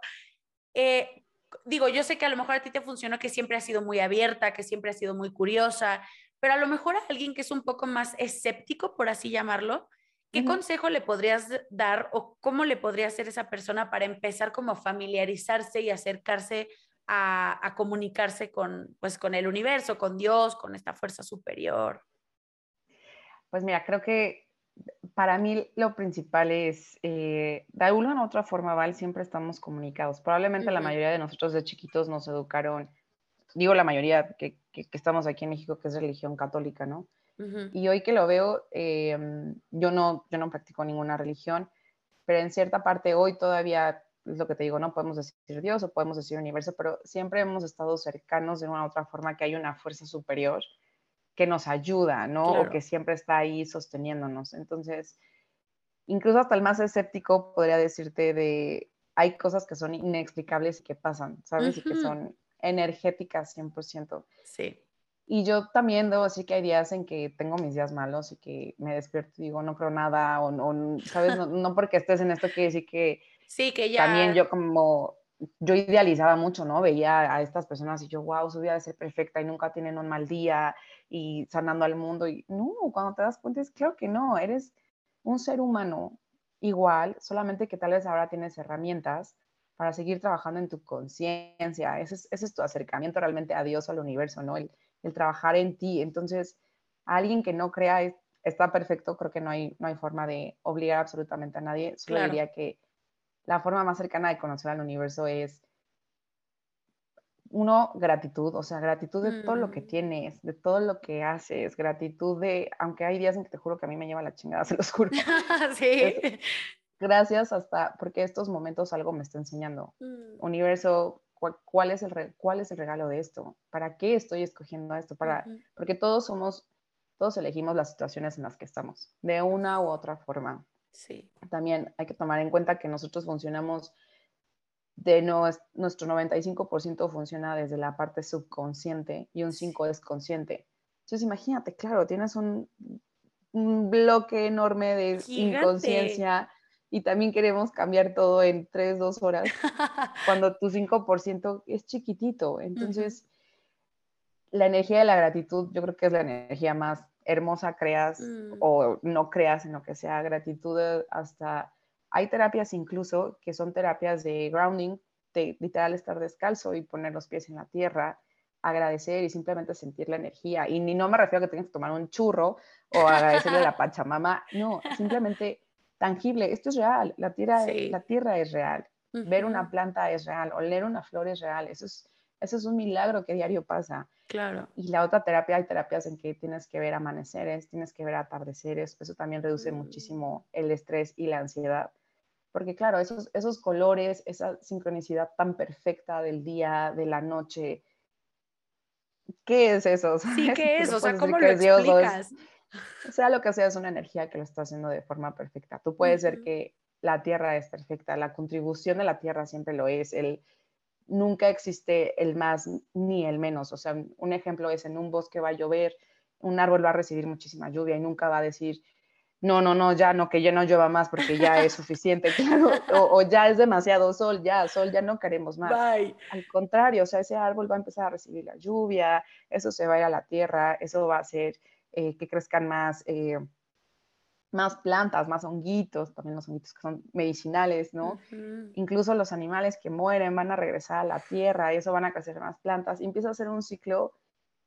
Eh, digo, yo sé que a lo mejor a ti te funcionó que siempre has sido muy abierta, que siempre has sido muy curiosa, pero a lo mejor a alguien que es un poco más escéptico, por así llamarlo, ¿qué consejo le podrías dar o cómo le podría hacer esa persona para empezar como a familiarizarse y acercarse a, a, comunicarse con, pues, con el universo, con Dios, con esta fuerza superior? Pues mira, creo que para mí lo principal es, eh, de alguna u otra forma, Val, siempre estamos comunicados. Probablemente la mayoría de nosotros de chiquitos nos educaron, digo la mayoría que, que, estamos aquí en México, que es religión católica, ¿no? Y hoy que lo veo, eh, yo, no, yo no practico ninguna religión, pero en cierta parte hoy todavía es lo que te digo, no podemos decir Dios o podemos decir universo, pero siempre hemos estado cercanos de una u otra forma que hay una fuerza superior que nos ayuda, ¿no? O que siempre está ahí sosteniéndonos. Entonces, incluso hasta el más escéptico podría decirte de, hay cosas que son inexplicables y que pasan, ¿sabes? Y que son energéticas 100%. Sí. Y yo también debo decir que hay días en que tengo mis días malos y que me despierto y digo, no creo nada, o, o ¿sabes? No, no, porque estés en esto quiere decir que... Sí, que ya... También yo como yo idealizaba mucho, ¿no? Veía a estas personas y yo, wow, su vida debe ser perfecta y nunca tienen un mal día y sanando al mundo. Y no, cuando te das cuenta es claro que no, eres un ser humano igual, solamente que tal vez ahora tienes herramientas para seguir trabajando en tu conciencia. Ese es, ese es tu acercamiento realmente a Dios, al universo, ¿no? El, el trabajar en ti. Entonces, a alguien que no crea está perfecto, creo que no hay, no hay forma de obligar absolutamente a nadie. Solo diría que la forma más cercana de conocer al universo es, uno, gratitud, o sea, gratitud de todo lo que mm. tienes, de todo lo que haces, gratitud de, aunque hay días en que te juro que a mí me lleva la chingada, se los juro. sí. gracias hasta, porque estos momentos algo me está enseñando. Mm. Universo, ¿cuál, es el, ¿cuál es el regalo de esto? ¿Para qué estoy escogiendo esto? Para, Porque todos somos, todos elegimos las situaciones en las que estamos, de una u otra forma. Sí. También hay que tomar en cuenta que nosotros funcionamos de nuestro 95% funciona desde la parte subconsciente y un 5 es consciente. Entonces imagínate, claro, tienes un, bloque enorme de inconsciencia y también queremos cambiar todo en 3, 2 horas, cuando tu 5% es chiquitito. Entonces, la energía de la gratitud yo creo que es la energía más hermosa creas mm. o no creas en lo que sea gratitud hasta hay terapias incluso que son terapias de grounding, de literal estar descalzo y poner los pies en la tierra, agradecer y simplemente sentir la energía. Y ni no me refiero a que tengas que tomar un churro o agradecerle a la Pachamama, no, simplemente tangible. Esto es real, la tierra, la tierra es real, ver una planta es real, oler una flor es real, eso es, eso es un milagro que diario pasa. Claro. Y la otra terapia, hay terapias en que tienes que ver amaneceres, tienes que ver atardeceres, eso también reduce mm. muchísimo el estrés y la ansiedad. Porque claro, esos, esos colores, esa sincronicidad tan perfecta del día, de la noche, ¿qué es eso? Sí, ¿qué es? O sea, ¿cómo lo explicas? Sea, lo que sea es una energía que lo está haciendo de forma perfecta. Tú puedes ver que la Tierra es perfecta, la contribución de la Tierra siempre lo es, el, nunca existe el más ni el menos. O sea, un ejemplo es en un bosque va a llover, un árbol va a recibir muchísima lluvia y nunca va a decir, no, no, no, ya no, que ya no llueva más porque ya es suficiente, claro, o, ya es demasiado sol, ya, sol, ya no queremos más. Al contrario, o sea, ese árbol va a empezar a recibir la lluvia, eso se va a ir a la tierra, eso va a hacer eh, que crezcan más. Eh, más plantas, más honguitos, también los honguitos que son medicinales, ¿no? Incluso los animales que mueren van a regresar a la tierra y eso van a crecer más plantas y empieza a ser un ciclo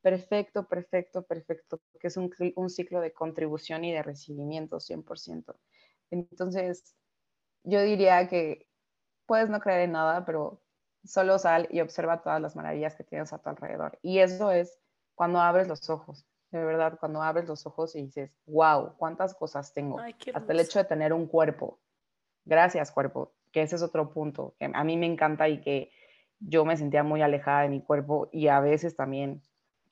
perfecto, perfecto, perfecto, que es un, un ciclo de contribución y de recibimiento 100%. Entonces, yo diría que puedes no creer en nada, pero solo sal y observa todas las maravillas que tienes a tu alrededor. Y eso es cuando abres los ojos de verdad, cuando abres los ojos y dices, wow, cuántas cosas tengo. Hasta el hecho de tener un cuerpo. Gracias, cuerpo, que ese es otro punto que a mí me encanta y que yo me sentía muy alejada de mi cuerpo y a veces también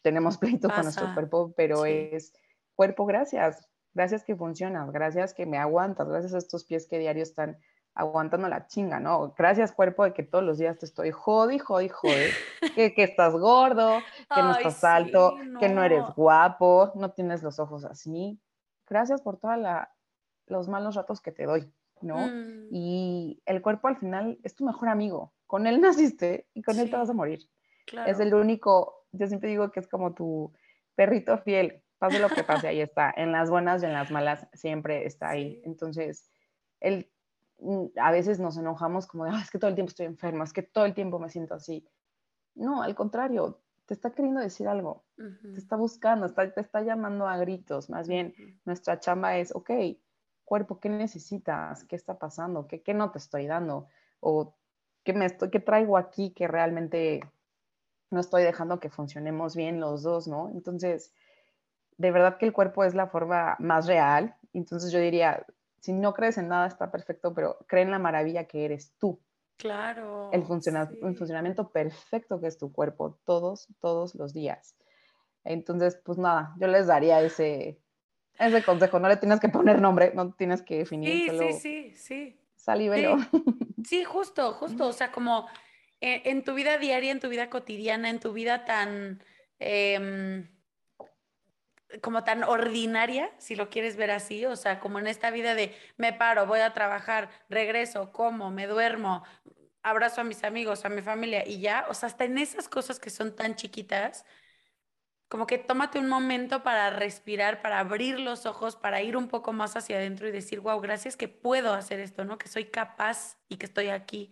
tenemos pleito con nuestro cuerpo, pero es cuerpo, gracias. Gracias que funcionas, gracias que me aguantas, gracias a estos pies que diario están aguantando la chinga, ¿no? Gracias cuerpo de que todos los días te estoy jodi, jodi, jodi, que, que estás gordo, que no estás alto, que no eres guapo, no tienes los ojos así. Gracias por todos los malos ratos que te doy, ¿no? Mm. Y el cuerpo al final es tu mejor amigo. Con él naciste y con él te vas a morir. Es el único, yo siempre digo que es como tu perrito fiel, Pase lo que pase, ahí está. En las buenas y en las malas siempre está ahí. Entonces, el, mm, a veces nos enojamos como de, es que todo el tiempo estoy enferma, es que todo el tiempo me siento así. No, al contrario, te está queriendo decir algo, te está buscando, te está llamando a gritos. Más bien, nuestra chamba es, ok, cuerpo, ¿qué necesitas? ¿Qué está pasando? ¿Qué, qué no te estoy dando? ¿O qué, me estoy, qué traigo aquí que realmente no estoy dejando que funcionemos bien los dos, ¿no? Entonces, de verdad que el cuerpo es la forma más real. Entonces yo diría, si no crees en nada está perfecto, pero cree en la maravilla que eres tú. Claro. El, el funcionamiento perfecto que es tu cuerpo todos, todos los días. Entonces, pues nada, yo les daría ese, ese consejo. No le tienes que poner nombre, no tienes que definir. Sí, sí, sí, sí. Y velo. Sí. justo, justo. O sea, como eh, en, tu vida diaria, en tu vida cotidiana, en tu vida tan... Em, como tan ordinaria, si lo quieres ver así, o sea, como en esta vida de me paro, voy a trabajar, regreso, como, me duermo, abrazo a mis amigos, a mi familia y ya, o sea, hasta en esas cosas que son tan chiquitas, como que tómate un momento para respirar, para abrir los ojos, para ir un poco más hacia adentro y decir, wow, gracias que puedo hacer esto, ¿no? Que soy capaz y que estoy aquí.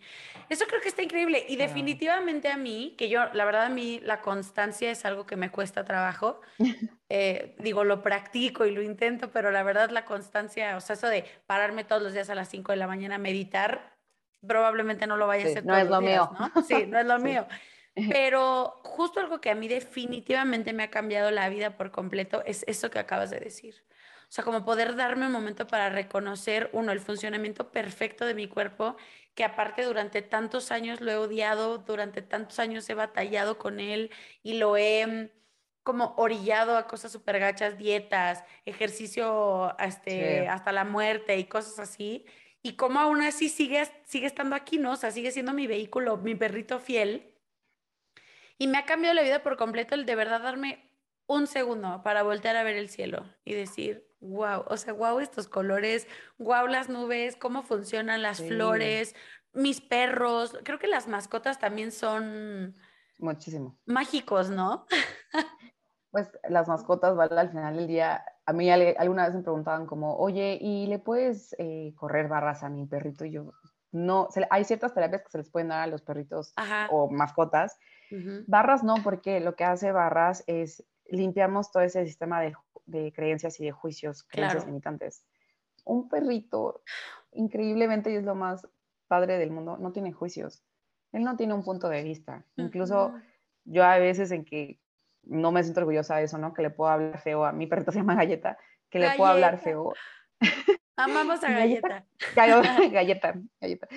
Eso creo que está increíble. Y definitivamente a mí, que yo, la verdad a mí, la constancia es algo que me cuesta trabajo. Eh, digo, lo practico y lo intento, pero la verdad la constancia, o sea, eso de pararme todos los días a las 5 de la mañana a meditar, probablemente no lo vaya a hacer. No es lo mío. ¿no? Sí, no es lo mío. Pero justo algo que a mí definitivamente me ha cambiado la vida por completo es eso que acabas de decir. O sea, como poder darme un momento para reconocer, uno, el funcionamiento perfecto de mi cuerpo, que aparte durante tantos años lo he odiado, durante tantos años he batallado con él y lo he como orillado a cosas súper gachas, dietas, ejercicio este, hasta la muerte y cosas así. Y como aún así sigue, sigue estando aquí, ¿no? O sea, sigue siendo mi vehículo, mi perrito fiel y me ha cambiado la vida por completo el de verdad darme un segundo para voltear a ver el cielo y decir, wow, o sea, wow estos colores, wow las nubes, cómo funcionan las flores, mis perros. Creo que las mascotas también son... Muchísimo. Mágicos, ¿no? pues las mascotas, ¿vale? Al final del día, a mí alguna vez me preguntaban como, oye, ¿y le puedes eh, correr barras a mi perrito? Y yo, no, hay ciertas terapias que se les pueden dar a los perritos o mascotas Barras no, porque lo que hace Barras es limpiamos todo ese sistema de, creencias y de juicios, creencias limitantes. Un perrito, increíblemente, y es lo más padre del mundo, no tiene juicios. Él no tiene un punto de vista. Incluso yo a veces en que no me siento orgullosa de eso, ¿no? Que le puedo hablar feo a mi perrito se llama Galleta, que le puedo hablar feo. Amamos a Galleta. Galleta, galleta, Galleta.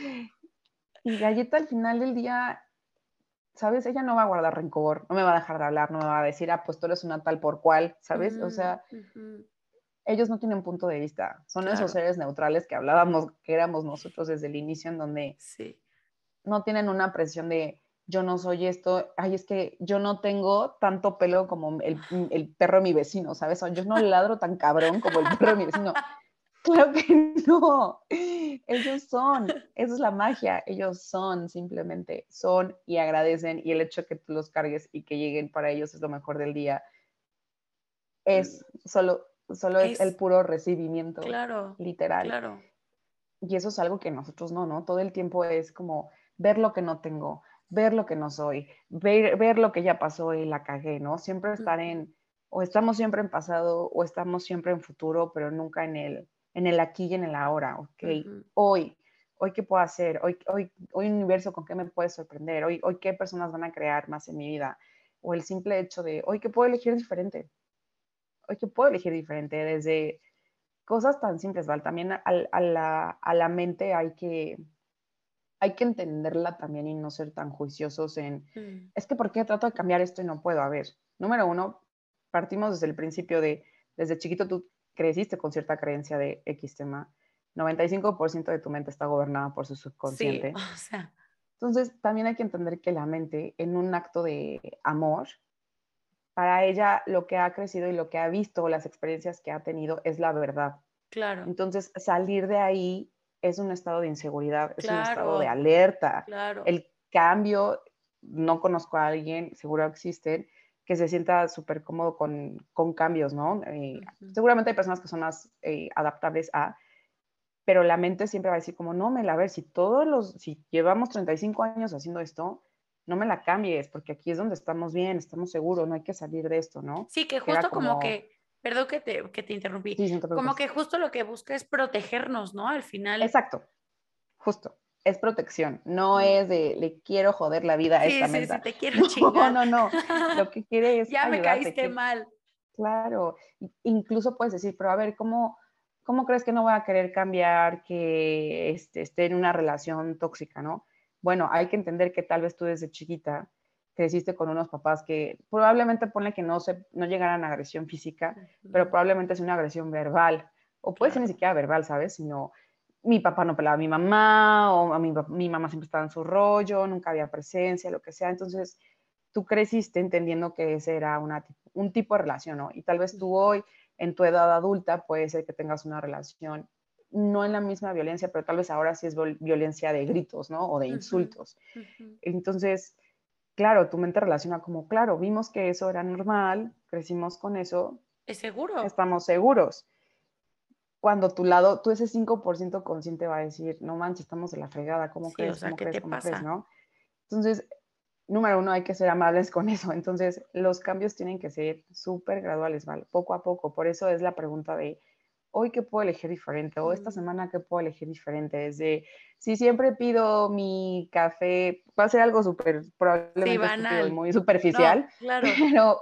Y Galleta al final del día ¿sabes? Ella no va a guardar rencor, no me va a dejar de hablar, no me va a decir, ah, pues tú eres una tal por cual, ¿sabes? o sea, ellos no tienen punto de vista, son esos seres neutrales que hablábamos, que éramos nosotros desde el inicio, en donde sí. no tienen una presión de yo no soy esto, ay, es que yo no tengo tanto pelo como el, el perro de mi vecino, ¿sabes? yo no ladro tan cabrón como el perro de mi vecino. Claro que no. Ellos son, esa es la magia. Ellos son, simplemente son y agradecen. Y el hecho que tú los cargues y que lleguen para ellos es lo mejor del día. Es solo, solo es, el puro recibimiento. Claro. Literal. Claro. Y eso es algo que nosotros no, ¿no? Todo el tiempo es como ver lo que no tengo, ver lo que no soy, ver, ver lo que ya pasó y la cagué, ¿no? Siempre estar en, o estamos siempre en pasado o estamos siempre en futuro, pero nunca en el en el aquí y en el ahora, ¿ok? Hoy, hoy qué puedo hacer, hoy, hoy, hoy universo con qué me puede sorprender, hoy, hoy qué personas van a crear más en mi vida, o el simple hecho de hoy que puedo elegir diferente, hoy que puedo elegir diferente, desde cosas tan simples, ¿vale? También a, la, a la mente hay que, hay que entenderla también y no ser tan juiciosos en, mm. es que ¿por qué trato de cambiar esto y no puedo? A ver, número uno, partimos desde el principio de, desde chiquito tú creciste con cierta creencia de X tema, 95% de tu mente está gobernada por su subconsciente. Sí, o sea. Entonces, también hay que entender que la mente, en un acto de amor, para ella lo que ha crecido y lo que ha visto, las experiencias que ha tenido, es la verdad. Claro. Entonces, salir de ahí es un estado de inseguridad, es un estado de alerta. Claro. El cambio, no conozco a alguien, seguro existen, que se sienta súper cómodo con, con, cambios, ¿no? Eh, seguramente hay personas que son más eh, adaptables a, pero la mente siempre va a decir como, no, me la ver, si todos los, si llevamos 35 años haciendo esto, no me la cambies, porque aquí es donde estamos bien, estamos seguros, no hay que salir de esto, ¿no? Sí, que justo como... que, perdón que te, que te interrumpí, como que justo lo que busca es protegernos, ¿no? Al final. Exacto, justo es protección, no es de le quiero joder la vida a esta sí, Sí, te quiero chingar. No, no, no. Lo que quiere es. ya me caíste mal. Claro. Incluso puedes decir, pero a ver, ¿cómo, cómo crees que no voy a querer cambiar, que este, esté en una relación tóxica, no? Bueno, hay que entender que tal vez tú desde chiquita creciste con unos papás que probablemente pone que no, se, no llegaran a agresión física, pero probablemente es una agresión verbal, o puede ser ni siquiera verbal, ¿sabes? Sino mi papá no pelaba a mi mamá, o a mi, mi, mamá siempre estaba en su rollo, nunca había presencia, lo que sea. Entonces, tú creciste entendiendo que ese era una, un tipo de relación, ¿no? Y tal vez tú hoy, en tu edad adulta, puede ser que tengas una relación, no en la misma violencia, pero tal vez ahora sí es violencia de gritos, ¿no? O de insultos. Entonces, claro, tu mente relaciona como, claro, vimos que eso era normal, crecimos con eso. Es seguro. Estamos seguros cuando tu lado, tú ese 5% consciente va a decir, no manches, estamos de la fregada, ¿cómo crees? ¿Cómo crees? ¿Cómo crees? ¿no? Entonces, número uno, hay que ser amables con eso. Entonces, los cambios tienen que ser súper graduales, ¿vale? Poco a poco. Por eso es la pregunta de, hoy qué puedo elegir diferente, o esta semana qué puedo elegir diferente. Desde, si siempre pido mi café, va a ser algo súper, probablemente muy superficial, claro. pero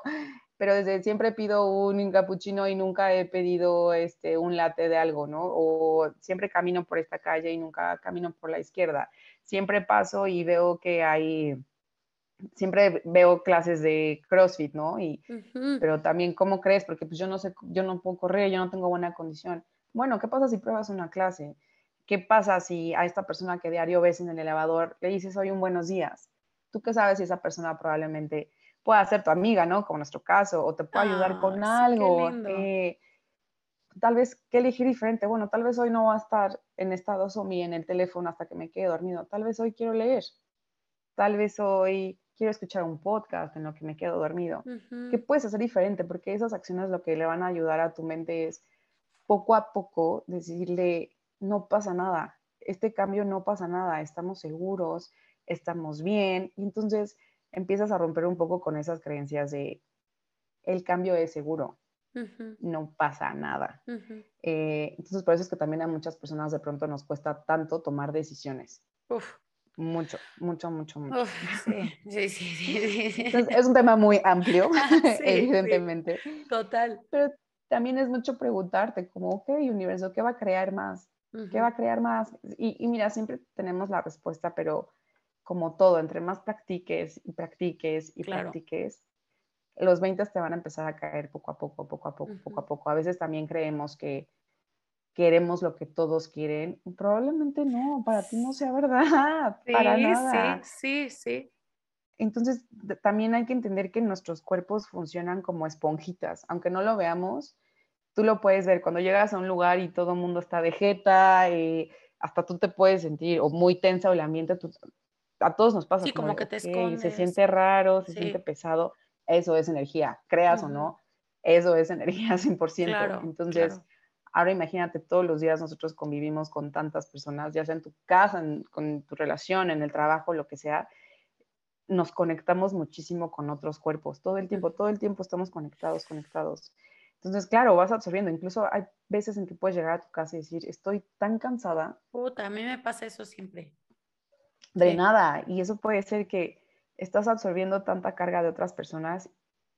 pero desde siempre pido un cappuccino y nunca he pedido este, un latte de algo, ¿no? O siempre camino por esta calle y nunca camino por la izquierda. Siempre paso y veo que hay, siempre veo clases de CrossFit, ¿no? Y, Pero también, ¿cómo crees? Porque pues yo no sé, yo no puedo correr, yo no tengo buena condición. Bueno, ¿qué pasa si pruebas una clase? ¿Qué pasa si a esta persona que diario ves en el elevador le dices hoy un buenos días? ¿Tú qué sabes si esa persona probablemente pueda ser tu amiga, ¿no? Como nuestro caso, o te pueda ayudar con algo. Eh, tal vez, ¿qué elegir diferente? Bueno, tal vez hoy no va a estar en estado zombie en el teléfono hasta que me quede dormido. Tal vez hoy quiero leer. Tal vez hoy quiero escuchar un podcast en lo que me quedo dormido. ¿Qué puedes hacer diferente? Porque esas acciones lo que le van a ayudar a tu mente es poco a poco decirle, no pasa nada, este cambio no pasa nada, estamos seguros, estamos bien. Y entonces empiezas a romper un poco con esas creencias de el cambio es seguro, no pasa nada. Eh, entonces, por eso es que también a muchas personas de pronto nos cuesta tanto tomar decisiones. Mucho, mucho, mucho, mucho. sí, sí, sí, es un tema muy amplio, evidentemente. total. Pero también es mucho preguntarte, como, ok, universo, ¿qué va a crear más? ¿Qué va a crear más? Y, y, mira, siempre tenemos la respuesta, pero como todo, entre más practiques y practiques y practiques, los 20 te van a empezar a caer poco a poco, poco a poco, poco a poco. A veces también creemos que queremos lo que todos quieren. Probablemente no, para ti no sea verdad, para nada. Sí, sí, sí. Entonces, también hay que entender que nuestros cuerpos funcionan como esponjitas, aunque no lo veamos. Tú lo puedes ver cuando llegas a un lugar y todo el mundo está de jeta, y eh, hasta tú te puedes sentir o muy tensa o el ambiente, tú, a todos nos pasa. Sí, como, que te escondes. Se siente raro, se siente pesado. Eso es energía, creas o no, eso es energía 100%. Entonces, ahora imagínate, todos los días nosotros convivimos con tantas personas, ya sea en tu casa, con tu relación, en el trabajo, lo que sea, nos conectamos muchísimo con otros cuerpos, todo el tiempo, todo el tiempo estamos conectados, conectados. Entonces, claro, vas absorbiendo. Incluso hay veces en que puedes llegar a tu casa y decir, estoy tan cansada. Puta, a mí me pasa eso siempre de nada. Y eso puede ser que estás absorbiendo tanta carga de otras personas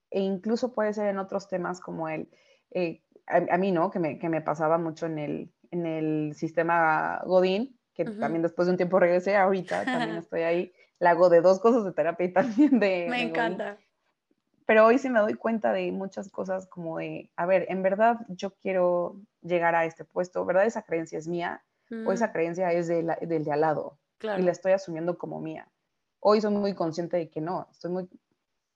e incluso puede ser en otros temas como el, eh, a, mí, ¿no? Que me, que me, pasaba mucho en el, en el sistema Godín, que también después de un tiempo regresé, ahorita también estoy ahí, la hago de dos cosas de terapia y también de... Me encanta. Pero hoy sí me doy cuenta de muchas cosas como de, a ver, en verdad yo quiero llegar a este puesto, ¿verdad? Esa creencia es mía o esa creencia es del de al lado y la estoy asumiendo como mía. Hoy soy muy consciente de que no, estoy muy,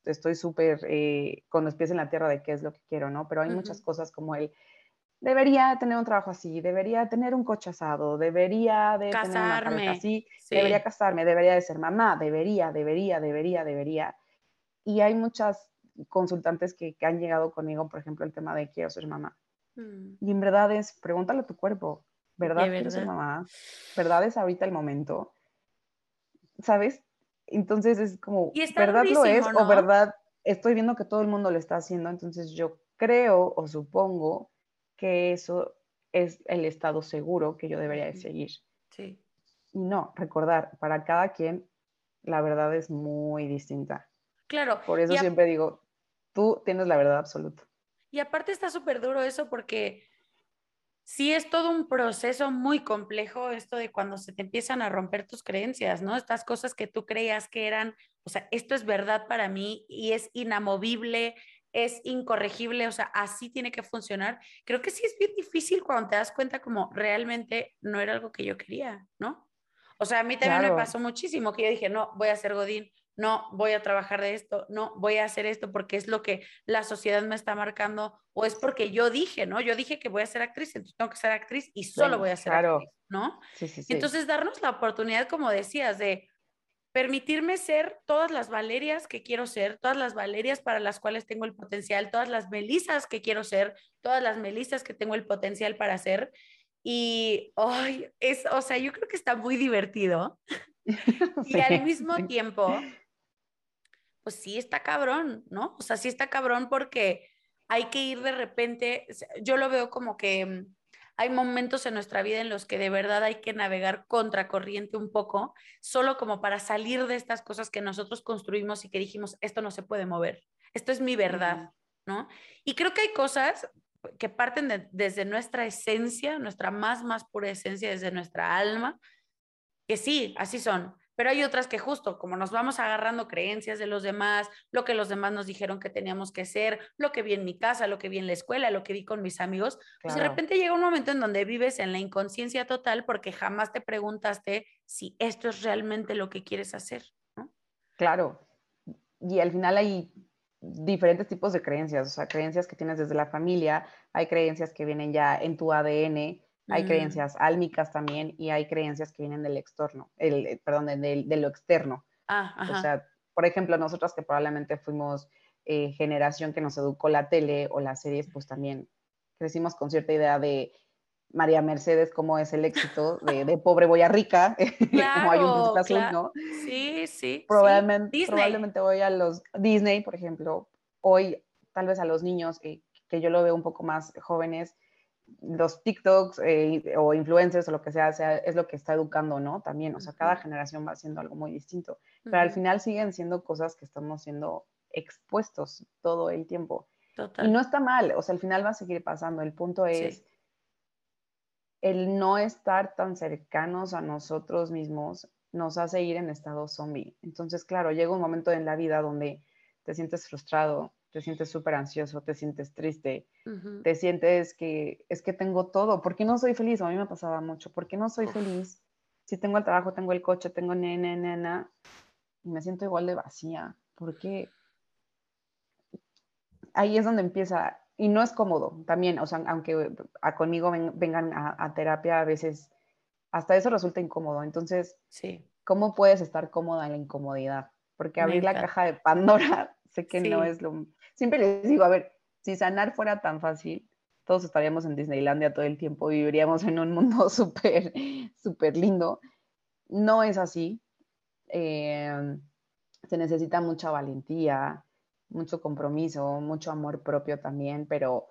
estoy súper eh, con los pies en la tierra de qué es lo que quiero, ¿no? Pero hay muchas cosas como el, debería tener un trabajo así, debería tener un coche asado, debería de casarme, tener una así, debería casarme, debería de ser mamá, debería, debería, debería, debería. Y hay muchas consultantes que, han llegado conmigo, por ejemplo, el tema de quiero ser mamá. Mm. Y en verdad es, pregúntale a tu cuerpo, ¿verdad ser mamá? ¿Verdad es ahorita el momento? ¿Sabes? Entonces es como, ¿verdad lo es o verdad estoy viendo que todo el mundo lo está haciendo? Entonces yo creo o supongo que eso es el estado seguro que yo debería de seguir. Sí. Y no, recordar, para cada quien la verdad es muy distinta. Claro. Por eso siempre digo, tú tienes la verdad absoluta. Y aparte está súper duro eso porque sí es todo un proceso muy complejo esto de cuando se te empiezan a romper tus creencias, ¿no? Estas cosas que tú creías que eran, o sea, esto es verdad para mí y es inamovible, es incorregible, o sea, así tiene que funcionar. Creo que sí es bien difícil cuando te das cuenta como realmente no era algo que yo quería, ¿no? O sea, a mí también me pasó muchísimo que yo dije, no, voy a ser Godín, no, voy a trabajar de esto, no, voy a hacer esto porque es lo que la sociedad me está marcando o es porque yo dije, ¿no? Yo dije que voy a ser actriz, entonces tengo que ser actriz y solo voy a ser actriz, ¿no? Sí, sí, sí. Entonces, darnos la oportunidad, como decías, de permitirme ser todas las Valerias que quiero ser, todas las Valerias para las cuales tengo el potencial, todas las Melisas que quiero ser, todas las Melisas que tengo el potencial para ser y, hoy es, o sea, yo creo que está muy divertido. y al mismo tiempo, pues sí está cabrón, ¿no? O sea, sí está cabrón porque hay que ir de repente, yo lo veo como que mm, hay momentos en nuestra vida en los que de verdad hay que navegar contracorriente un poco, solo como para salir de estas cosas que nosotros construimos y que dijimos, esto no se puede mover, esto es mi verdad, ¿no? Y creo que hay cosas, que parten desde nuestra esencia, nuestra más, más pura esencia, desde nuestra alma, que sí, así son. Pero hay otras que justo, como nos vamos agarrando creencias de los demás, lo que los demás nos dijeron que teníamos que ser, lo que vi en mi casa, lo que vi en la escuela, lo que vi con mis amigos, pues de repente llega un momento en donde vives en la inconsciencia total porque jamás te preguntaste si esto es realmente lo que quieres hacer. Claro. Y al final hay diferentes tipos de creencias, o sea, creencias que tienes desde la familia, hay creencias que vienen ya en tu ADN, hay mm. creencias álmicas también y hay creencias que vienen del externo, el, eh, perdón, de, lo externo. Ah, o sea, por ejemplo, nosotros que probablemente fuimos eh, generación que nos educó la tele o las series, pues también crecimos con cierta idea de María Mercedes, cómo es el éxito de, pobre voy a rica, como hay un azul, ¿no? Sí, sí. Probablemente, probablemente voy a los Disney, por ejemplo, hoy tal vez a los niños, eh, que yo lo veo un poco más jóvenes, los TikToks eh, o influencers o lo que sea, sea, es lo que está educando, ¿no? También, o sea, cada generación va haciendo algo muy distinto, pero al final siguen siendo cosas que estamos siendo expuestos todo el tiempo. Total. Y no está mal, o sea, al final va a seguir pasando. El punto es el no estar tan cercanos a nosotros mismos nos hace ir en estado zombie. Entonces, claro, llega un momento en la vida donde te sientes frustrado, te sientes súper ansioso, te sientes triste, te sientes que es que tengo todo, ¿por qué no soy feliz? A mí me pasaba mucho, ¿por qué no soy feliz? Si tengo el trabajo, tengo el coche, tengo nena, nena, y me siento igual de vacía, ¿por qué? Ahí es donde empieza y no es cómodo también, o sea, aunque a conmigo vengan a, terapia, a veces hasta eso resulta incómodo. Entonces, sí. ¿cómo puedes estar cómoda en la incomodidad? Porque abrir la caja de Pandora, sé que no es lo... Siempre les digo, a ver, si sanar fuera tan fácil, todos estaríamos en Disneylandia todo el tiempo, viviríamos en un mundo súper, súper lindo. No es así. Eh, se necesita mucha valentía, mucho compromiso, mucho amor propio también, pero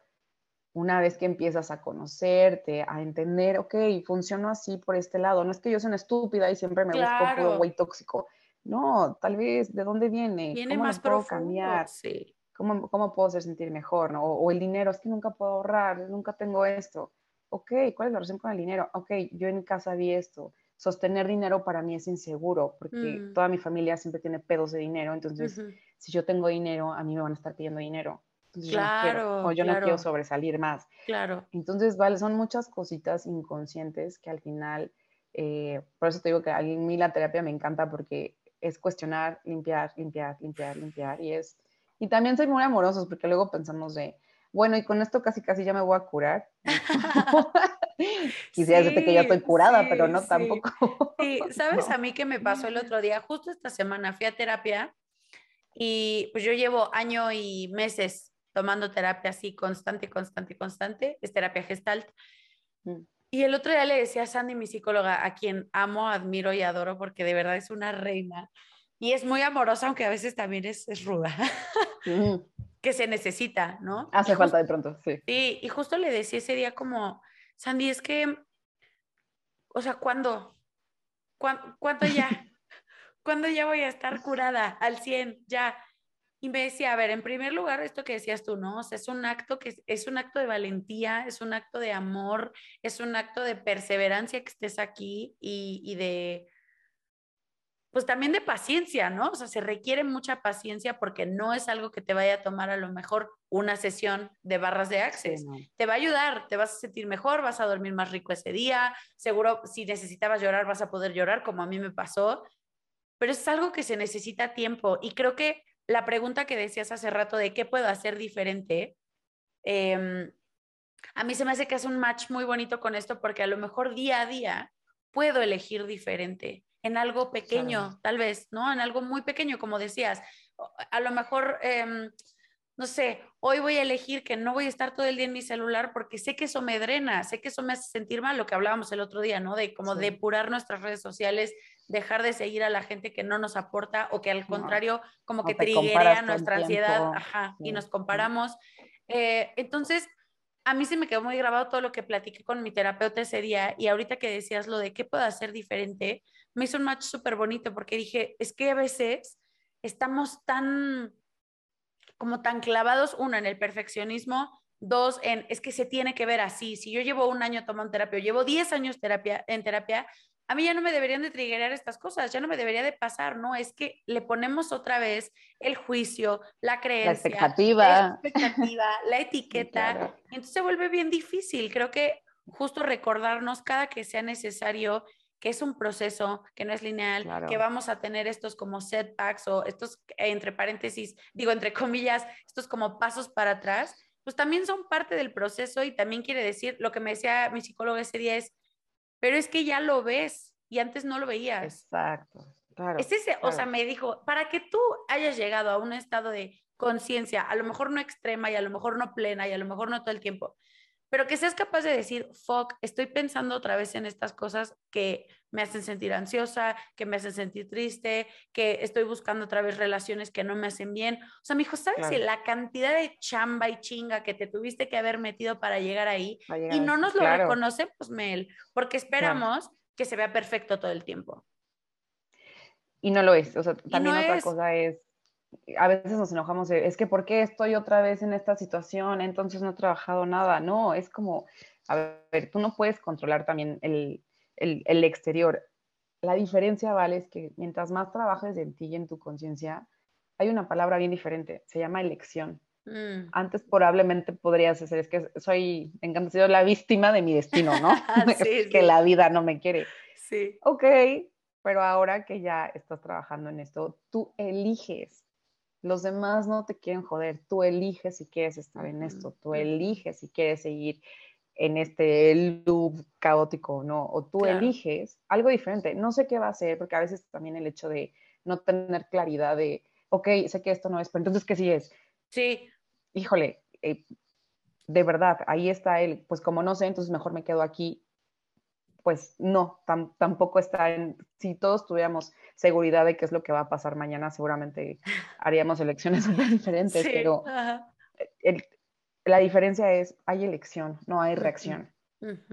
una vez que empiezas a conocerte, a entender, ok, funciono así por este lado, no es que yo sea una estúpida y siempre me busco puro güey tóxico, no, tal vez, ¿de dónde viene? Viene ¿Cómo más puedo cambiar? Sí. ¿Cómo, ¿Cómo, puedo hacer sentir mejor? ¿no? O, o, el dinero, es que nunca puedo ahorrar, nunca tengo esto. Ok, ¿cuál es la relación con el dinero? Ok, yo en casa vi esto sostener dinero para mí es inseguro, porque mm. toda mi familia siempre tiene pedos de dinero, entonces si yo tengo dinero, a mí me van a estar pidiendo dinero. Entonces claro, yo no quiero, o yo no quiero sobresalir más. Claro. Entonces, vale, son muchas cositas inconscientes que al final, eh, por eso te digo que a mí la terapia me encanta porque es cuestionar, limpiar, limpiar, limpiar, limpiar, y es... Y también soy muy amorosos porque luego pensamos de, bueno, y con esto casi casi ya me voy a curar. Quisiera decirte que ya estoy curada, pero no tampoco. sí, ¿sabes a mí qué me pasó el otro día? Justo esta semana fui a terapia Y pues yo llevo año y meses tomando terapia así constante, constante, constante, es terapia gestalt. Mm. Y el otro día le decía a Sandy, mi psicóloga, a quien amo, admiro y adoro porque de verdad es una reina y es muy amorosa, aunque a veces también es, es ruda, mm. que se necesita, ¿no? Hace falta de pronto, sí. Sí, y justo le decía ese día como, Sandy, es que, o sea, ¿cuándo? ¿Cuándo, ya? ¿Cuándo ya voy a estar curada al 100? Ya. Y me decía, a ver, en primer lugar, esto que decías tú, ¿no? O sea, es un acto que es, un acto de valentía, es un acto de amor, es un acto de perseverancia que estés aquí y, y de, pues también de paciencia, ¿no? O sea, se requiere mucha paciencia porque no es algo que te vaya a tomar a lo mejor una sesión de barras de access. Te va a ayudar, te vas a sentir mejor, vas a dormir más rico ese día, seguro si necesitabas llorar vas a poder llorar como a mí me pasó, pero es algo que se necesita tiempo y creo que la pregunta que decías hace rato de qué puedo hacer diferente, em, a mí se me hace que es un match muy bonito con esto porque a lo mejor día a día puedo elegir diferente en algo pequeño, tal vez, ¿no? En algo muy pequeño, como decías. A lo mejor, em, no sé, hoy voy a elegir que no voy a estar todo el día en mi celular porque sé que eso me drena, sé que eso me hace sentir mal, lo que hablábamos el otro día, ¿no? De como depurar nuestras redes sociales, dejar de seguir a la gente que no nos aporta o que al contrario, como que triguea nuestra ansiedad, ajá, y nos comparamos. Eh, entonces, a mí se me quedó muy grabado todo lo que platiqué con mi terapeuta ese día y ahorita que decías lo de qué puedo hacer diferente, me hizo un match súper bonito porque dije, es que a veces estamos tan, como tan clavados, uno, en el perfeccionismo, dos, en, es que se tiene que ver así. Si yo llevo un año tomando terapia, llevo 10 años terapia, en terapia, a mí ya no me deberían de triggerar estas cosas, ya no me debería de pasar, ¿no? Es que le ponemos otra vez el juicio, la creencia, la expectativa, la, expectativa, la etiqueta, entonces se vuelve bien difícil. Creo que justo recordarnos cada que sea necesario que es un proceso, que no es lineal, que vamos a tener estos como setbacks o estos, entre paréntesis, digo, entre comillas, estos como pasos para atrás, pues también son parte del proceso y también quiere decir, lo que me decía mi psicólogo ese día es, pero es que ya lo ves y antes no lo veías. Exacto, claro. Es ese, o sea, me dijo, para que tú hayas llegado a un estado de conciencia, a lo mejor no extrema y a lo mejor no plena y a lo mejor no todo el tiempo, pero que seas capaz de decir, fuck, estoy pensando otra vez en estas cosas que me hacen sentir ansiosa, que me hacen sentir triste, que estoy buscando otra vez relaciones que no me hacen bien. O sea, mi hijo, ¿sabes si la cantidad de chamba y chinga que te tuviste que haber metido para llegar ahí y no nos lo reconocemos, Mel, porque esperamos que se vea perfecto todo el tiempo. Y no lo es. O sea, también otra cosa es a veces nos enojamos, es que ¿por qué estoy otra vez en esta situación? Entonces no he trabajado nada. No, es como, a ver, tú no puedes controlar también el, el, exterior. La diferencia, ¿vale? Es que mientras más trabajes en ti y en tu conciencia, hay una palabra bien diferente, se llama elección. Mm. Antes probablemente podrías hacer, es que soy, en sido la víctima de mi destino, ¿no? es que la vida no me quiere. Sí. Ok, pero ahora que ya estás trabajando en esto, tú eliges los demás no te quieren joder, tú eliges si quieres estar en esto, tú eliges si quieres seguir en este loop caótico o no, o tú eliges algo diferente. No sé qué va a ser, porque a veces también el hecho de no tener claridad de, ok, sé que esto no es, pero entonces, ¿qué sí es? Sí. Híjole, eh, de verdad, ahí está él, pues como no sé, entonces mejor me quedo aquí pues no, tampoco está en, si todos tuviéramos seguridad de qué es lo que va a pasar mañana, seguramente haríamos elecciones súper diferentes, pero la diferencia es, hay elección, no hay reacción.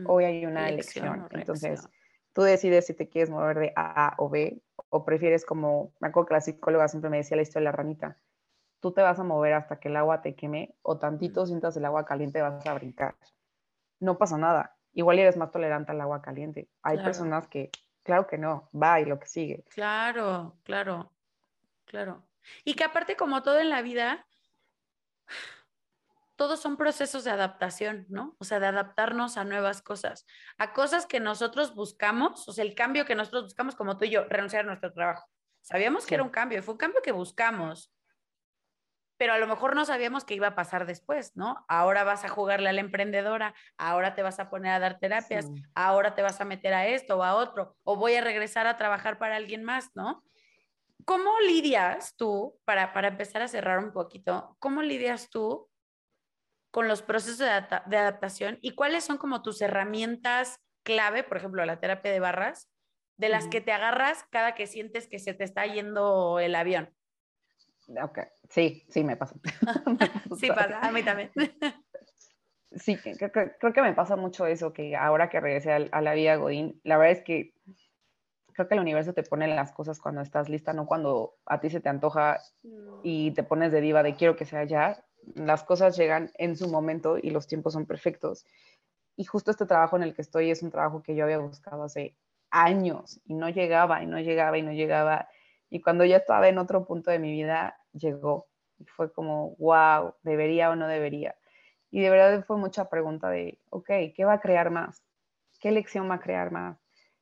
Hoy hay una elección. Entonces, tú decides si te quieres mover de A o B, o prefieres como, me acuerdo que la psicóloga siempre me decía la historia de la ranita, tú te vas a mover hasta que el agua te queme, o tantito sientas el agua caliente vas a brincar. No pasa nada igual eres más tolerante al agua caliente. Hay personas que, claro que no, va y lo que sigue. Claro, claro, claro. Y que aparte, como todo en la vida, todos son procesos de adaptación, ¿no? O sea, de adaptarnos a nuevas cosas, a cosas que nosotros buscamos, o sea, el cambio que nosotros buscamos, como tú y yo, renunciar a nuestro trabajo. Sabíamos que era un cambio, fue un cambio que buscamos pero a lo mejor no sabíamos qué iba a pasar después, ¿no? Ahora vas a jugarle a la emprendedora, ahora te vas a poner a dar terapias, ahora te vas a meter a esto o a otro, o voy a regresar a trabajar para alguien más, ¿no? ¿cómo lidias tú, para, para empezar a cerrar un poquito, cómo lidias tú con los procesos de, adaptación y cuáles son como tus herramientas clave, por ejemplo, la terapia de barras, de las que te agarras cada que sientes que se te está yendo el avión? Ok, sí, sí, me pasa. sí, pasa, a mí también. sí, creo, que me pasa mucho eso, que ahora que regresé a, la vida Godín, la verdad es que creo que el universo te pone las cosas cuando estás lista, no cuando a ti se te antoja y te pones de diva de quiero que sea ya. Las cosas llegan en su momento y los tiempos son perfectos. Y justo este trabajo en el que estoy es un trabajo que yo había buscado hace años y no llegaba y no llegaba y no llegaba. Y cuando ya estaba en otro punto de mi vida, llegó. Y fue como, wow, ¿debería o no debería? Y de verdad fue mucha pregunta de, ok, ¿qué va a crear más? ¿Qué lección va a crear más?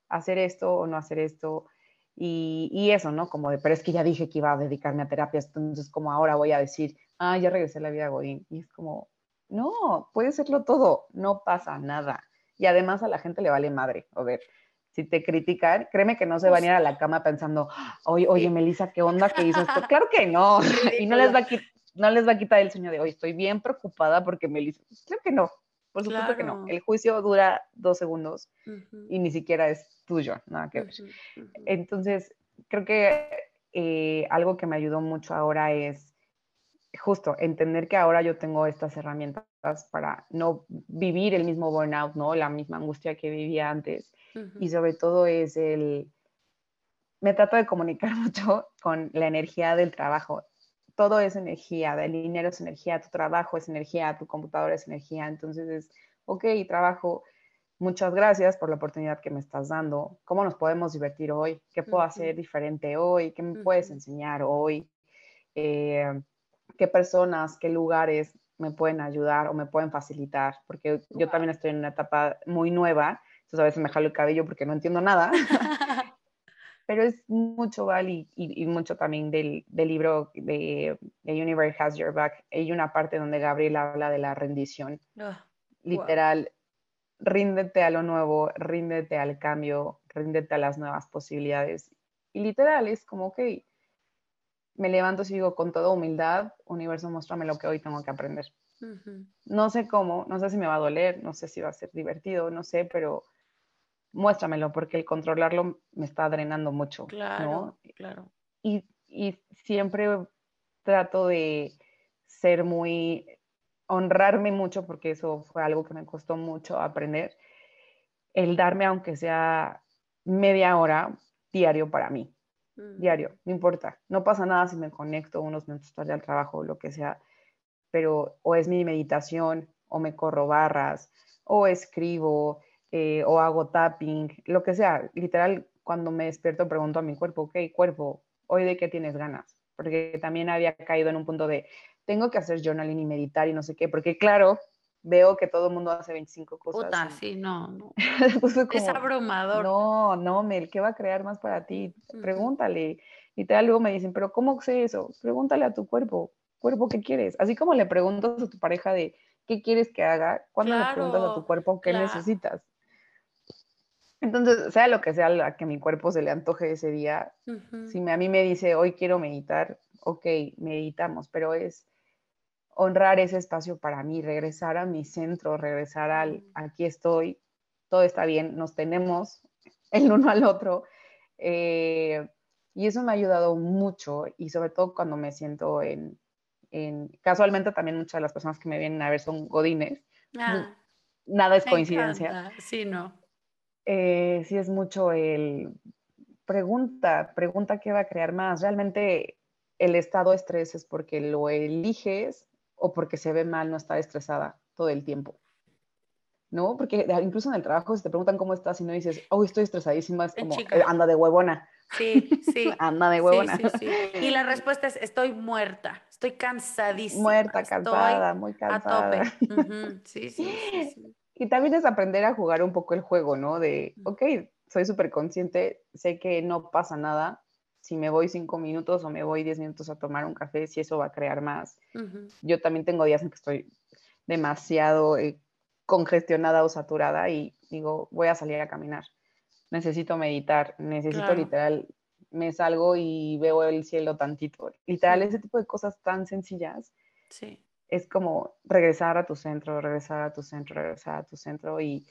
¿Hacer esto o no hacer esto? Y, y, eso, ¿no? Como de, pero es que ya dije que iba a dedicarme a terapia, entonces como ahora voy a decir, ah, ya regresé a la vida Godín. Y es como, no, puede serlo todo, no pasa nada. Y además a la gente le vale madre. A ver, si te critican, créeme que no se van a ir a la cama pensando, oye, oye, Melissa, ¿qué onda que hizo esto? Claro que no. y no les va a no les va a quitar el sueño de hoy. Estoy bien preocupada porque Melissa. Creo que no. Por supuesto que no. El juicio dura dos segundos y ni siquiera es tuyo, nada que ver. Entonces, creo que eh, algo que me ayudó mucho ahora es justo entender que ahora yo tengo estas herramientas para no vivir el mismo burnout, ¿no? La misma angustia que vivía antes. Y sobre todo es el... Me trato de comunicar mucho con la energía del trabajo todo es energía, el dinero es energía, tu trabajo es energía, tu computadora es energía. Entonces es, ok, trabajo, muchas gracias por la oportunidad que me estás dando. ¿Cómo nos podemos divertir hoy? ¿Qué puedo hacer diferente hoy? ¿Qué me puedes enseñar hoy? Eh, ¿Qué personas, qué lugares me pueden ayudar o me pueden facilitar? Porque yo también estoy en una etapa muy nueva, entonces a veces me jalo el cabello porque no entiendo nada. pero es mucho, Val, y, mucho también del, libro de The Universe Has Your Back. Hay una parte donde Gabriel habla de la rendición. Ah, Literal, ríndete a lo nuevo, ríndete al cambio, ríndete a las nuevas posibilidades. Y literal, es como, ok, me levanto y digo con toda humildad, universo, muéstrame lo que hoy tengo que aprender. No sé cómo, no sé si me va a doler, no sé si va a ser divertido, no sé, pero muéstramelo, porque el controlarlo me está drenando mucho. Claro, claro. Y, siempre trato de ser muy, honrarme mucho, porque eso fue algo que me costó mucho aprender, el darme aunque sea media hora diario para mí. Mm. Diario, no importa. No pasa nada si me conecto unos minutos tarde al trabajo lo que sea, pero o es mi meditación, o me corro barras, o escribo, eh, o hago tapping, lo que sea. Literal, cuando me despierto pregunto a mi cuerpo, ok, cuerpo, ¿hoy de qué tienes ganas? Porque también había caído en un punto de, tengo que hacer journaling y meditar y no sé qué, porque claro, veo que todo el mundo hace 25 cosas. Puta, sí, no, no. es abrumador. No, no, Mel, ¿qué va a crear más para ti? Pregúntale. Y luego me dicen, pero ¿cómo sé eso? Pregúntale a tu cuerpo, cuerpo, ¿qué quieres? Así como le preguntas a tu pareja de, ¿qué quieres que haga? ¿Cuándo le preguntas a tu cuerpo qué necesitas? Entonces, sea lo que sea a que mi cuerpo se le antoje ese día, si a mí me dice, hoy quiero meditar, ok, meditamos, pero es honrar ese espacio para mí, regresar a mi centro, regresar al, aquí estoy, todo está bien, nos tenemos el uno al otro. Eh, y eso me ha ayudado mucho y sobre todo cuando me siento en, casualmente también muchas de las personas que me vienen a ver son godines. Ah, Nada es coincidencia. Sí, no. Eh, sí es mucho el pregunta, pregunta qué va a crear más. Realmente el estado de estrés es porque lo eliges o porque se ve mal no estar estresada todo el tiempo. ¿No? Porque incluso en el trabajo, si te preguntan cómo estás y no dices, oh, estoy estresadísima, es como, eh, anda de huevona. Sí, sí. anda de huevona. Sí, sí, y la respuesta es, estoy muerta, estoy cansadísima. Muerta, cansada, muy cansada. A tope. sí, sí, sí. Y también es aprender a jugar un poco el juego, ¿no? De, ok, soy súper consciente, sé que no pasa nada si me voy cinco minutos o me voy diez minutos a tomar un café, si eso va a crear más. Yo también tengo días en que estoy demasiado eh, congestionada o saturada y digo, voy a salir a caminar. Necesito meditar, necesito literal me salgo y veo el cielo tantito. Literal, ese tipo de cosas tan sencillas. Sí. Es como regresar a tu centro, regresar a tu centro, regresar a tu centro y,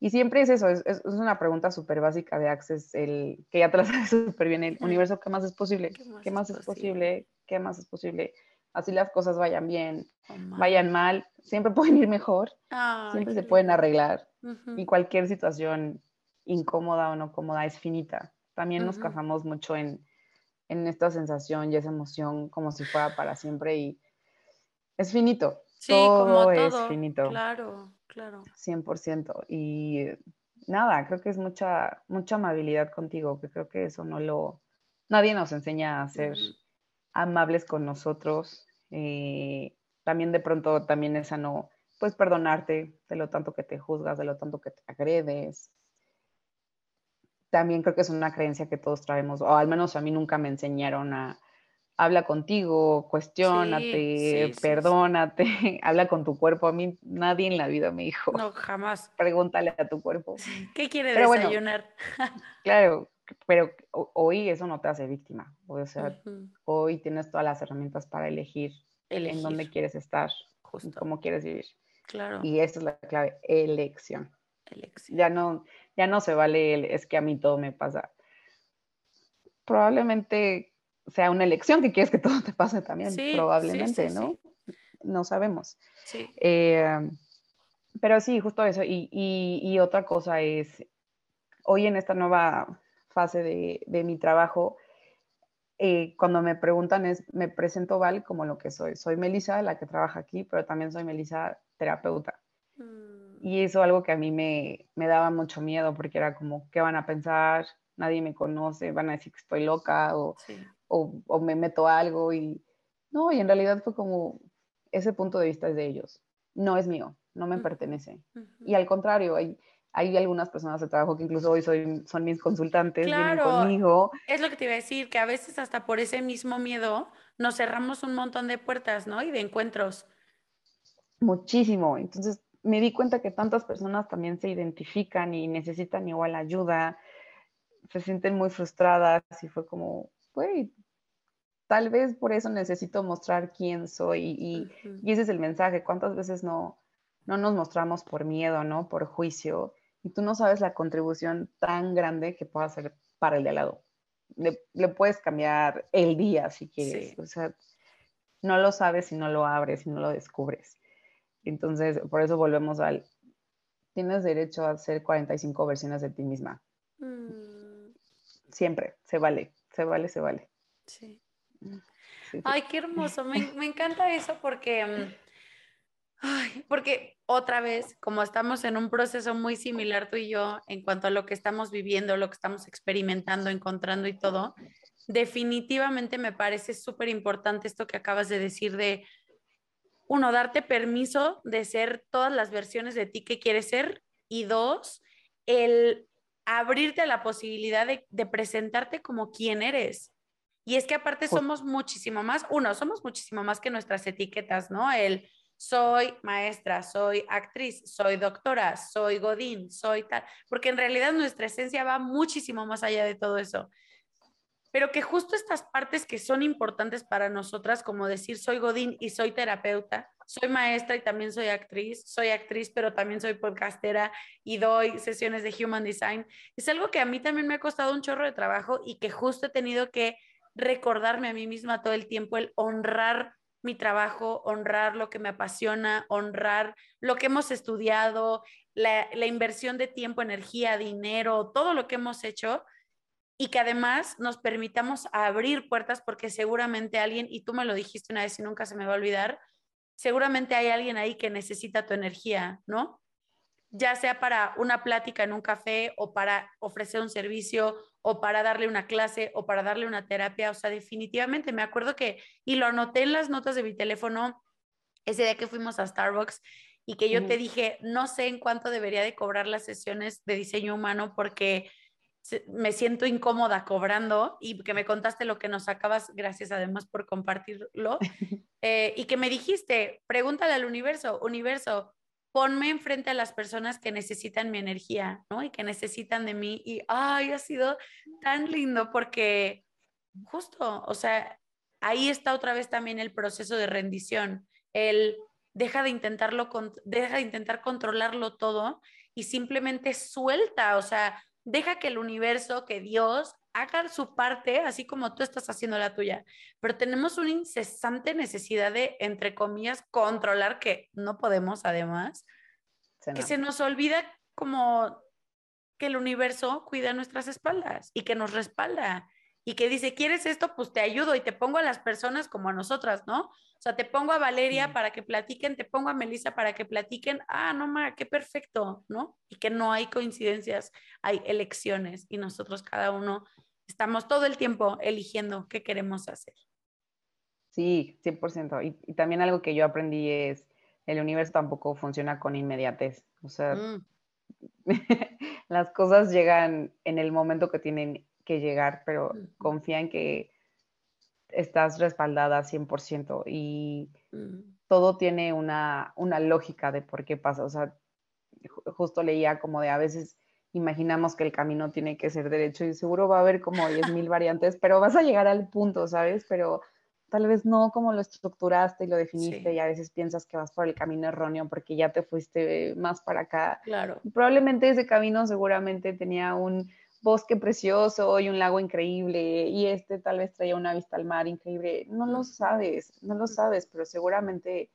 y siempre es eso, es, es una pregunta súper básica de Access, el que ya te la sabes súper bien, el universo, ¿qué más es posible? ¿Qué más, es, posible? ¿Qué más es posible? Así las cosas vayan bien, oh, vayan mal, siempre pueden ir mejor, siempre se pueden arreglar y cualquier situación incómoda o no cómoda es finita. También nos casamos mucho en, en esta sensación y esa emoción como si fuera para siempre y es finito. Sí, todo como todo. es finito. Claro, claro. 100%. Y nada, creo que es mucha, mucha amabilidad contigo, que creo que eso no lo, nadie nos enseña a ser amables con nosotros. Eh, también de pronto también esa no, pues perdonarte de lo tanto que te juzgas, de lo tanto que te agredes. También creo que es una creencia que todos traemos, o al menos a mí nunca me enseñaron a, habla contigo, cuestiónate, perdónate, habla con tu cuerpo. A mí nadie en la vida me dijo. No, jamás. Pregúntale a tu cuerpo. ¿Qué quiere desayunar? claro, pero hoy eso no te hace víctima. O sea, hoy tienes todas las herramientas para elegir, en dónde quieres estar, cómo quieres vivir. Claro. Y esta es la clave, elección. Elección. Ya no, ya no se vale es que a mí todo me pasa. Probablemente sea una elección que quieres que todo te pase también, probablemente, ¿no? No sabemos. Eh, pero sí, justo eso. Y, otra cosa es, hoy en esta nueva fase de, mi trabajo, eh, cuando me preguntan es, me presento Val como lo que soy. Soy Melissa, la que trabaja aquí, pero también soy Melissa, terapeuta. Mm. Y eso es algo que a mí me, me, daba mucho miedo porque era como, ¿qué van a pensar? Nadie me conoce, van a decir que estoy loca o, o, me meto algo y no, y en realidad fue como ese punto de vista es de ellos, no es mío, no me pertenece. Y al contrario, hay, hay algunas personas de trabajo que incluso hoy soy, son mis consultantes, vienen conmigo. Es lo que te iba a decir, que a veces hasta por ese mismo miedo nos cerramos un montón de puertas, ¿no? Y de encuentros. Muchísimo. Entonces me di cuenta que tantas personas también se identifican y necesitan igual ayuda, se sienten muy frustradas y fue como, güey, tal vez por eso necesito mostrar quién soy y, ese es el mensaje. ¿Cuántas veces no, no nos mostramos por miedo, ¿no? Por juicio y tú no sabes la contribución tan grande que pueda hacer para el de al lado. Le, puedes cambiar el día si quieres. O sea, no lo sabes si no lo abres, si no lo descubres. Entonces, por eso volvemos al, tienes derecho a hacer 45 versiones de ti misma. Mm. Siempre, se vale se vale, se vale. Sí. Mm, ay, qué hermoso. Me, encanta eso porque, mm, ay, porque otra vez, como estamos en un proceso muy similar tú y yo en cuanto a lo que estamos viviendo, lo que estamos experimentando, encontrando y todo, definitivamente me parece súper importante esto que acabas de decir de, uno, darte permiso de ser todas las versiones de ti que quieres ser y dos, el abrirte a la posibilidad de, presentarte como quien eres. Y es que aparte somos muchísimo más, uno, somos muchísimo más que nuestras etiquetas, ¿no? El soy maestra, soy actriz, soy doctora, soy godín, soy tal, porque en realidad nuestra esencia va muchísimo más allá de todo eso. Pero que justo estas partes que son importantes para nosotras, como decir soy godín y soy terapeuta, soy maestra y también soy actriz, soy actriz, pero también soy podcastera y doy sesiones de Human Design. Es algo que a mí también me ha costado un chorro de trabajo y que justo he tenido que recordarme a mí misma todo el tiempo el honrar mi trabajo, honrar lo que me apasiona, honrar lo que hemos estudiado, la, la inversión de tiempo, energía, dinero, todo lo que hemos hecho y que además nos permitamos abrir puertas porque seguramente alguien, y tú me lo dijiste una vez y nunca se me va a olvidar, seguramente hay alguien ahí que necesita tu energía, ¿no? Ya sea para una plática en un café o para ofrecer un servicio o para darle una clase o para darle una terapia. O sea, definitivamente me acuerdo que, y lo anoté en las notas de mi teléfono ese día que fuimos a Starbucks y que yo te dije, no sé en cuánto debería de cobrar las sesiones de diseño humano porque me siento incómoda cobrando y que me contaste lo que nos acabas, gracias además por compartirlo, eh, y que me dijiste, pregúntale al universo, universo, ponme enfrente a las personas que necesitan mi energía, ¿no? Y que necesitan de mí. Y, ay, ha sido tan lindo porque justo, o sea, ahí está otra vez también el proceso de rendición, el deja de intentarlo, deja de intentar controlarlo todo y simplemente suelta, o sea, deja que el universo, que Dios haga su parte, así como tú estás haciendo la tuya. Pero tenemos una incesante necesidad de, entre comillas, controlar, que no podemos además, que se nos olvida como que el universo cuida nuestras espaldas y que nos respalda y que dice, ¿quieres esto? Pues te ayudo y te pongo a las personas como a nosotras, ¿no? O sea, te pongo a Valeria para que platiquen, te pongo a Melissa para que platiquen. Ah, no, ma, qué perfecto, ¿no? Y que no hay coincidencias, hay elecciones y nosotros cada uno estamos todo el tiempo eligiendo qué queremos hacer. Sí, 100%. Y, y también algo que yo aprendí es, el universo tampoco funciona con inmediatez. O sea, mm. las cosas llegan en el momento que tienen que llegar, pero confía en que estás respaldada 100% y todo tiene una, una, lógica de por qué pasa. O sea, justo leía como de a veces imaginamos que el camino tiene que ser derecho y seguro va a haber como 10.000 variantes, pero vas a llegar al punto, ¿sabes? Pero tal vez no como lo estructuraste y lo definiste y a veces piensas que vas por el camino erróneo porque ya te fuiste más para acá. Claro. probablemente ese camino seguramente tenía un bosque precioso y un lago increíble y este tal vez traía una vista al mar increíble. No lo sabes, no lo sabes, pero seguramente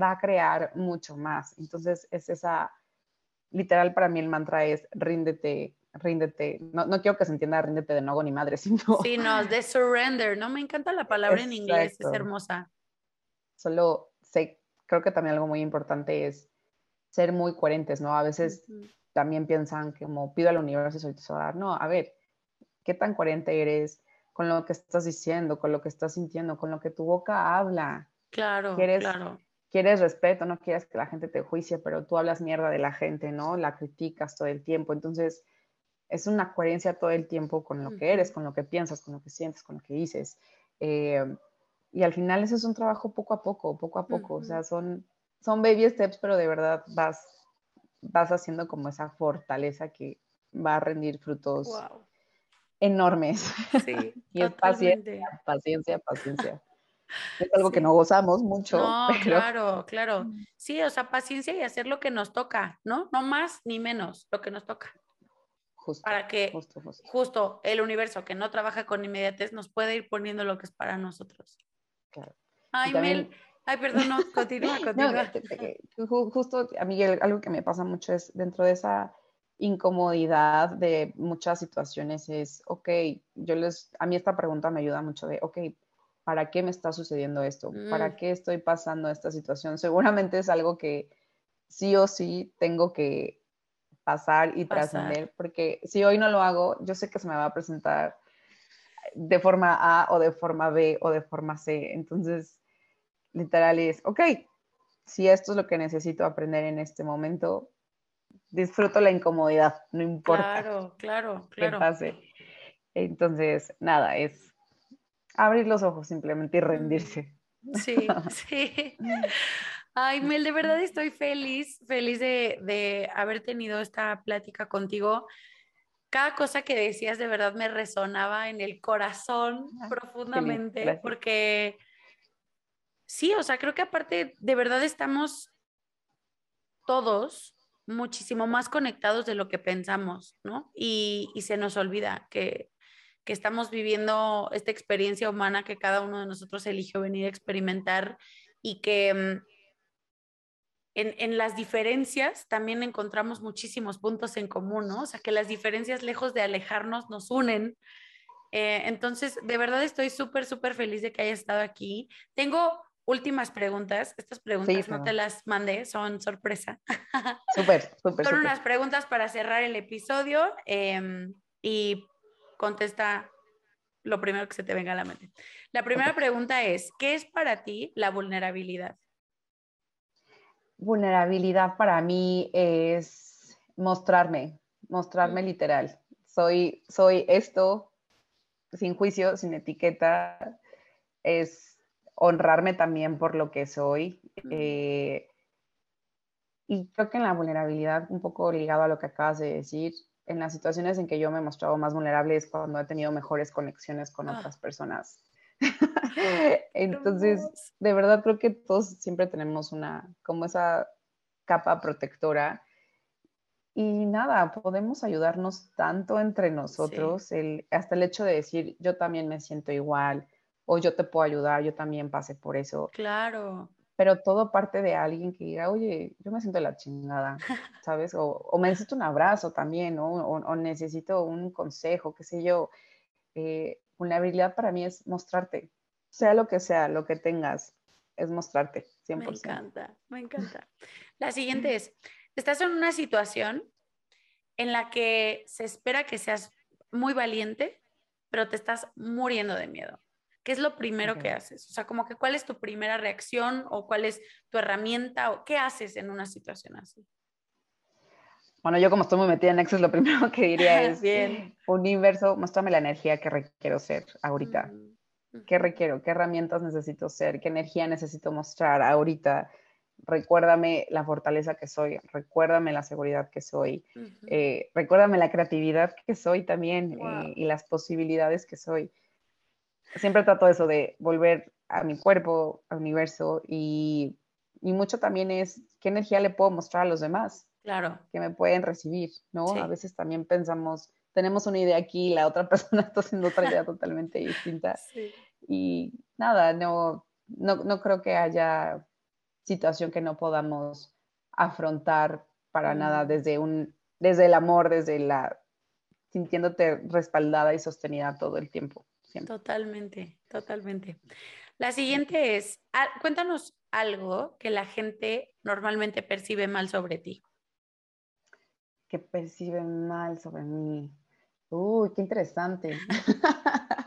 va a crear mucho más. Entonces es esa, literal para mí el mantra es ríndete, ríndete. No, no quiero que se entienda ríndete de no ni madre, sino... Sí, no, de surrender, ¿no? Me encanta la palabra en inglés, es hermosa. Solo sé, creo que también algo muy importante es ser muy coherentes, ¿no? A veces también piensan que como pido al universo y soy dar. No, a ver, ¿qué tan coherente eres con lo que estás diciendo, con lo que estás sintiendo, con lo que tu boca habla? Claro, ¿Quieres, claro. Quieres respeto, no quieres que la gente te juicie, pero tú hablas mierda de la gente, ¿no? La criticas todo el tiempo. Entonces, es una coherencia todo el tiempo con lo que eres, con lo que piensas, con lo que sientes, con lo que dices. Eh, y al final eso es un trabajo poco a poco, poco a poco. O sea, son, son baby steps, pero de verdad vas vas haciendo como esa fortaleza que va a rendir frutos enormes. Sí, y es paciencia, paciencia, paciencia. Es algo que no gozamos mucho. No, claro, claro. Sí, o sea, paciencia y hacer lo que nos toca, ¿no? No más ni menos, lo que nos toca. Justo, para que justo, justo. el universo que no trabaja con inmediatez nos puede ir poniendo lo que es para nosotros. Claro. Ay, Mel, Ay, perdón, no, continúa, continúa. justo a mí algo que me pasa mucho es dentro de esa incomodidad de muchas situaciones es, ok, yo les, a mí esta pregunta me ayuda mucho de, ok, ¿para qué me está sucediendo esto? ¿Para mm. qué estoy pasando esta situación? Seguramente es algo que sí o sí tengo que pasar y trascender, porque si hoy no lo hago, yo sé que se me va a presentar de forma A o de forma B o de forma C. Entonces, literal es, ok, si esto es lo que necesito aprender en este momento, disfruto la incomodidad, no importa. Claro, claro, claro. pase. Entonces, nada, es abrir los ojos simplemente y rendirse. Sí, sí. Ay, Mel, de verdad estoy feliz, feliz de, de haber tenido esta plática contigo. Cada cosa que decías de verdad me resonaba en el corazón ah, profundamente, porque Sí, o sea, creo que aparte de verdad estamos todos muchísimo más conectados de lo que pensamos, ¿no? Y, se nos olvida que, estamos viviendo esta experiencia humana que cada uno de nosotros eligió venir a experimentar y que mm, en, las diferencias también encontramos muchísimos puntos en común, ¿no? O sea, que las diferencias lejos de alejarnos nos unen. Eh, entonces, de verdad estoy súper, súper feliz de que hayas estado aquí. Tengo últimas preguntas. Estas preguntas no te las mandé, son sorpresa. Súper, súper. Son unas preguntas para cerrar el episodio em, y contesta lo primero que se te venga a la mente. La primera pregunta es, ¿qué es para ti la vulnerabilidad? Vulnerabilidad para mí es mostrarme, mostrarme literal. Soy, soy esto sin juicio, sin etiqueta. Es honrarme también por lo que soy. Eh, y creo que en la vulnerabilidad, un poco ligado a lo que acabas de decir, en las situaciones en que yo me he mostrado más vulnerable es cuando he tenido mejores conexiones con ah. otras personas. Entonces, de verdad creo que todos siempre tenemos una, como esa capa protectora. Y nada, podemos ayudarnos tanto entre nosotros, el, hasta el hecho de decir, yo también me siento igual, o yo te puedo ayudar, yo también pasé por eso. Claro. Pero todo parte de alguien que diga, oye, yo me siento la chingada, ¿sabes? O, o me necesito un abrazo también, ¿no? o, necesito un consejo, qué sé yo. Eh, vulnerabilidad para mí es mostrarte, sea lo que sea, lo que tengas, es mostrarte, 100%. Me encanta, me encanta. La siguiente es, estás en una situación en la que se espera que seas muy valiente, pero te estás muriendo de miedo. ¿Qué es lo primero que haces? O sea, como que cuál es tu primera reacción o cuál es tu herramienta o qué haces en una situación así. Bueno, yo como estoy muy metida en Access, lo primero que diría es, Bien. universo, muéstrame la energía que requiero ser ahorita. ¿Qué requiero? ¿Qué herramientas necesito ser? ¿Qué energía necesito mostrar ahorita? Recuérdame la fortaleza que soy, recuérdame la seguridad que soy, eh, recuérdame la creatividad que soy también eh, y las posibilidades que soy. Siempre trato eso de volver a mi cuerpo, al universo y, y mucho también es qué energía le puedo mostrar a los demás Claro. Que me pueden recibir, ¿no? A veces también pensamos, tenemos una idea aquí y la otra persona está haciendo otra idea totalmente distinta. Sí. Y nada, no, no, no, creo que haya situación que no podamos afrontar para nada mm. desde, un, desde el amor, desde la sintiéndote respaldada y sostenida todo el tiempo. Totalmente, totalmente. La siguiente es, cuéntanos algo que la gente normalmente percibe mal sobre ti que perciben mal sobre mí. Uy, qué interesante.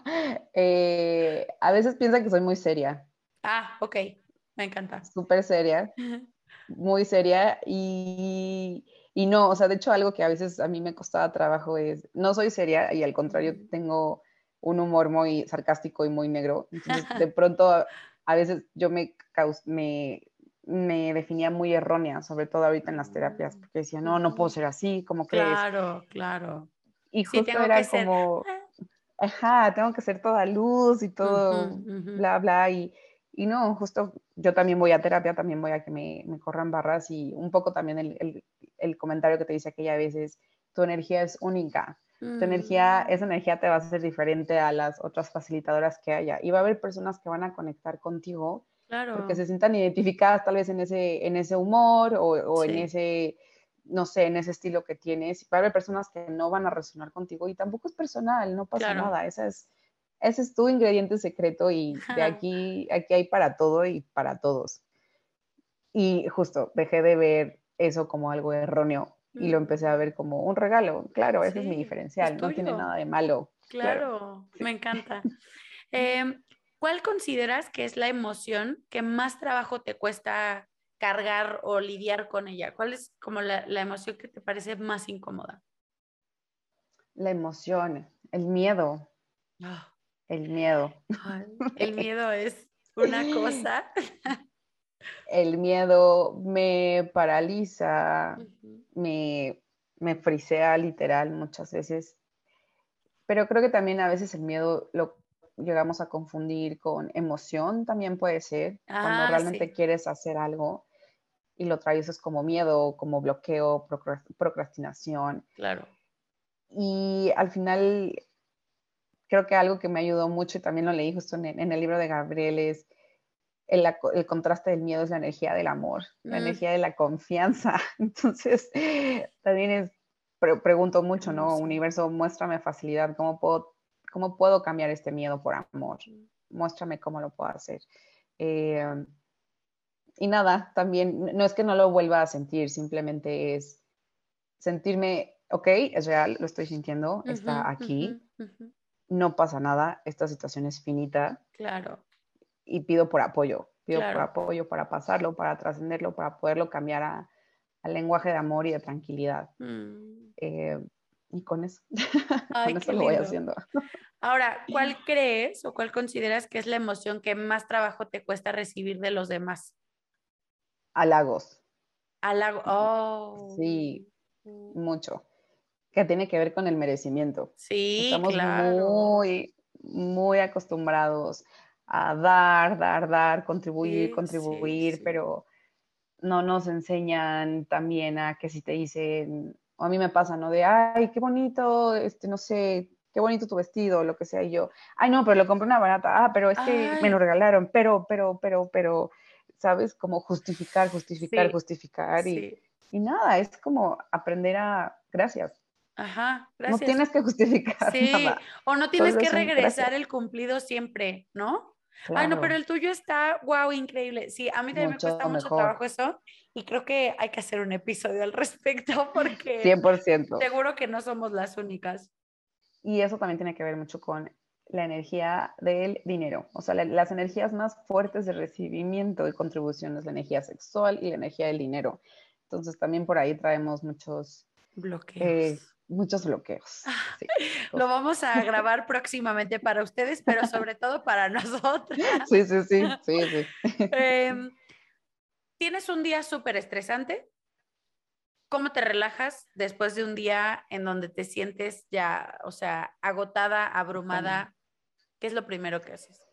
Eh, a veces piensan que soy muy seria. Ah, ok, me encanta. Súper seria, muy seria y, y, no, o sea, de hecho algo que a veces a mí me costaba trabajo es, no soy seria y al contrario tengo un humor muy sarcástico y muy negro. Entonces, de pronto, a veces yo me, me me definía muy errónea, sobre todo ahorita en las terapias, porque decía, no, no puedo ser así, como que Claro, claro. Y justo era como, ajá, tengo que ser toda luz y todo, bla, bla, y, y, no, justo yo también voy a terapia, también voy a que me, me corran barras y un poco también el, el, el, comentario que te dice aquella vez es, tu energía es única, tu energía, mm. esa energía te va a ser diferente a las otras facilitadoras que haya, y va a haber personas que van a conectar contigo porque se sientan identificadas tal vez en ese, en ese humor o, en ese, no sé, en ese estilo que tienes. Va a haber personas que no van a resonar contigo y tampoco es personal, no pasa nada. Esa es, ese es tu ingrediente secreto y de aquí, aquí hay para todo y para todos. Y justo dejé de ver eso como algo erróneo y lo empecé a ver como un regalo. Claro, ese es mi diferencial, no tiene nada de malo. Claro, me encanta. Em, ¿cuál consideras que es la emoción que más trabajo te cuesta cargar o lidiar con ella? ¿Cuál es como la, emoción que te parece más incómoda? La emoción, el miedo. Ah. El miedo. el miedo es una cosa. el miedo me paraliza, me, me frisea literal muchas veces. Pero creo que también a veces el miedo lo llegamos a confundir con emoción, también puede ser, cuando ah, realmente quieres hacer algo y lo traes como miedo, como bloqueo, procrastinación. Claro. Y al final, creo que algo que me ayudó mucho, y también lo leí justo en, el libro de Gabriel, es el, el, contraste del miedo es la energía del amor, la mm. energía de la confianza. Entonces, también es, pregunto mucho, ¿no? Universo, muéstrame facilidad, ¿cómo puedo ¿Cómo puedo cambiar este miedo por amor? Muéstrame cómo lo puedo hacer. Eh, y nada, también no es que no lo vuelva a sentir, simplemente es sentirme, ok, es real, lo estoy sintiendo, está aquí, no pasa nada, esta situación es finita. Claro. Y pido por apoyo, pido por apoyo para pasarlo, para trascenderlo, para poderlo cambiar a, al lenguaje de amor y de tranquilidad. Mm. Eh, y con eso, con eso lo voy haciendo. Ahora, ¿cuál crees o cuál consideras que es la emoción que más trabajo te cuesta recibir de los demás? Halagos. Halago. Oh. Sí, mucho. Que tiene que ver con el merecimiento. Sí, Estamos claro. muy, muy acostumbrados a dar, dar, dar, contribuir, Sí, contribuir, sí, pero no nos enseñan también a que si te dicen, o a mí me pasa, ¿no? De, ay, qué bonito, este, no sé, qué bonito tu vestido, lo que sea, y yo, ay, no, pero lo compré una barata, ah, pero es que me lo regalaron, pero, pero, pero, pero, ¿sabes? Como justificar, justificar, Sí, justificar, y, Sí. y nada, es como aprender a, gracias, Ajá, no gracias. tienes que justificar Sí, nada. o no tienes solo que regresar el cumplido siempre, ¿no? Ay, no, pero Claro, el tuyo está, wow, increíble. Sí, a mí también me mucho cuesta mucho mejor, trabajo eso y creo que hay que hacer un episodio al respecto porque 100%. seguro que no somos las únicas. Y eso también tiene que ver mucho con la energía del dinero. O sea, la- las energías más fuertes de recibimiento y contribución es la energía sexual y la energía del dinero. Entonces también por ahí traemos muchos, Bloqueos. eh, muchos bloqueos. Sí, Lo vamos a grabar próximamente para ustedes, pero sobre todo para nosotras. sí, sí, sí, sí, sí. Em, ¿Tienes un día súper estresante? ¿Cómo te relajas después de un día en donde te sientes ya, o sea, agotada, abrumada? ¿Qué es lo primero que haces?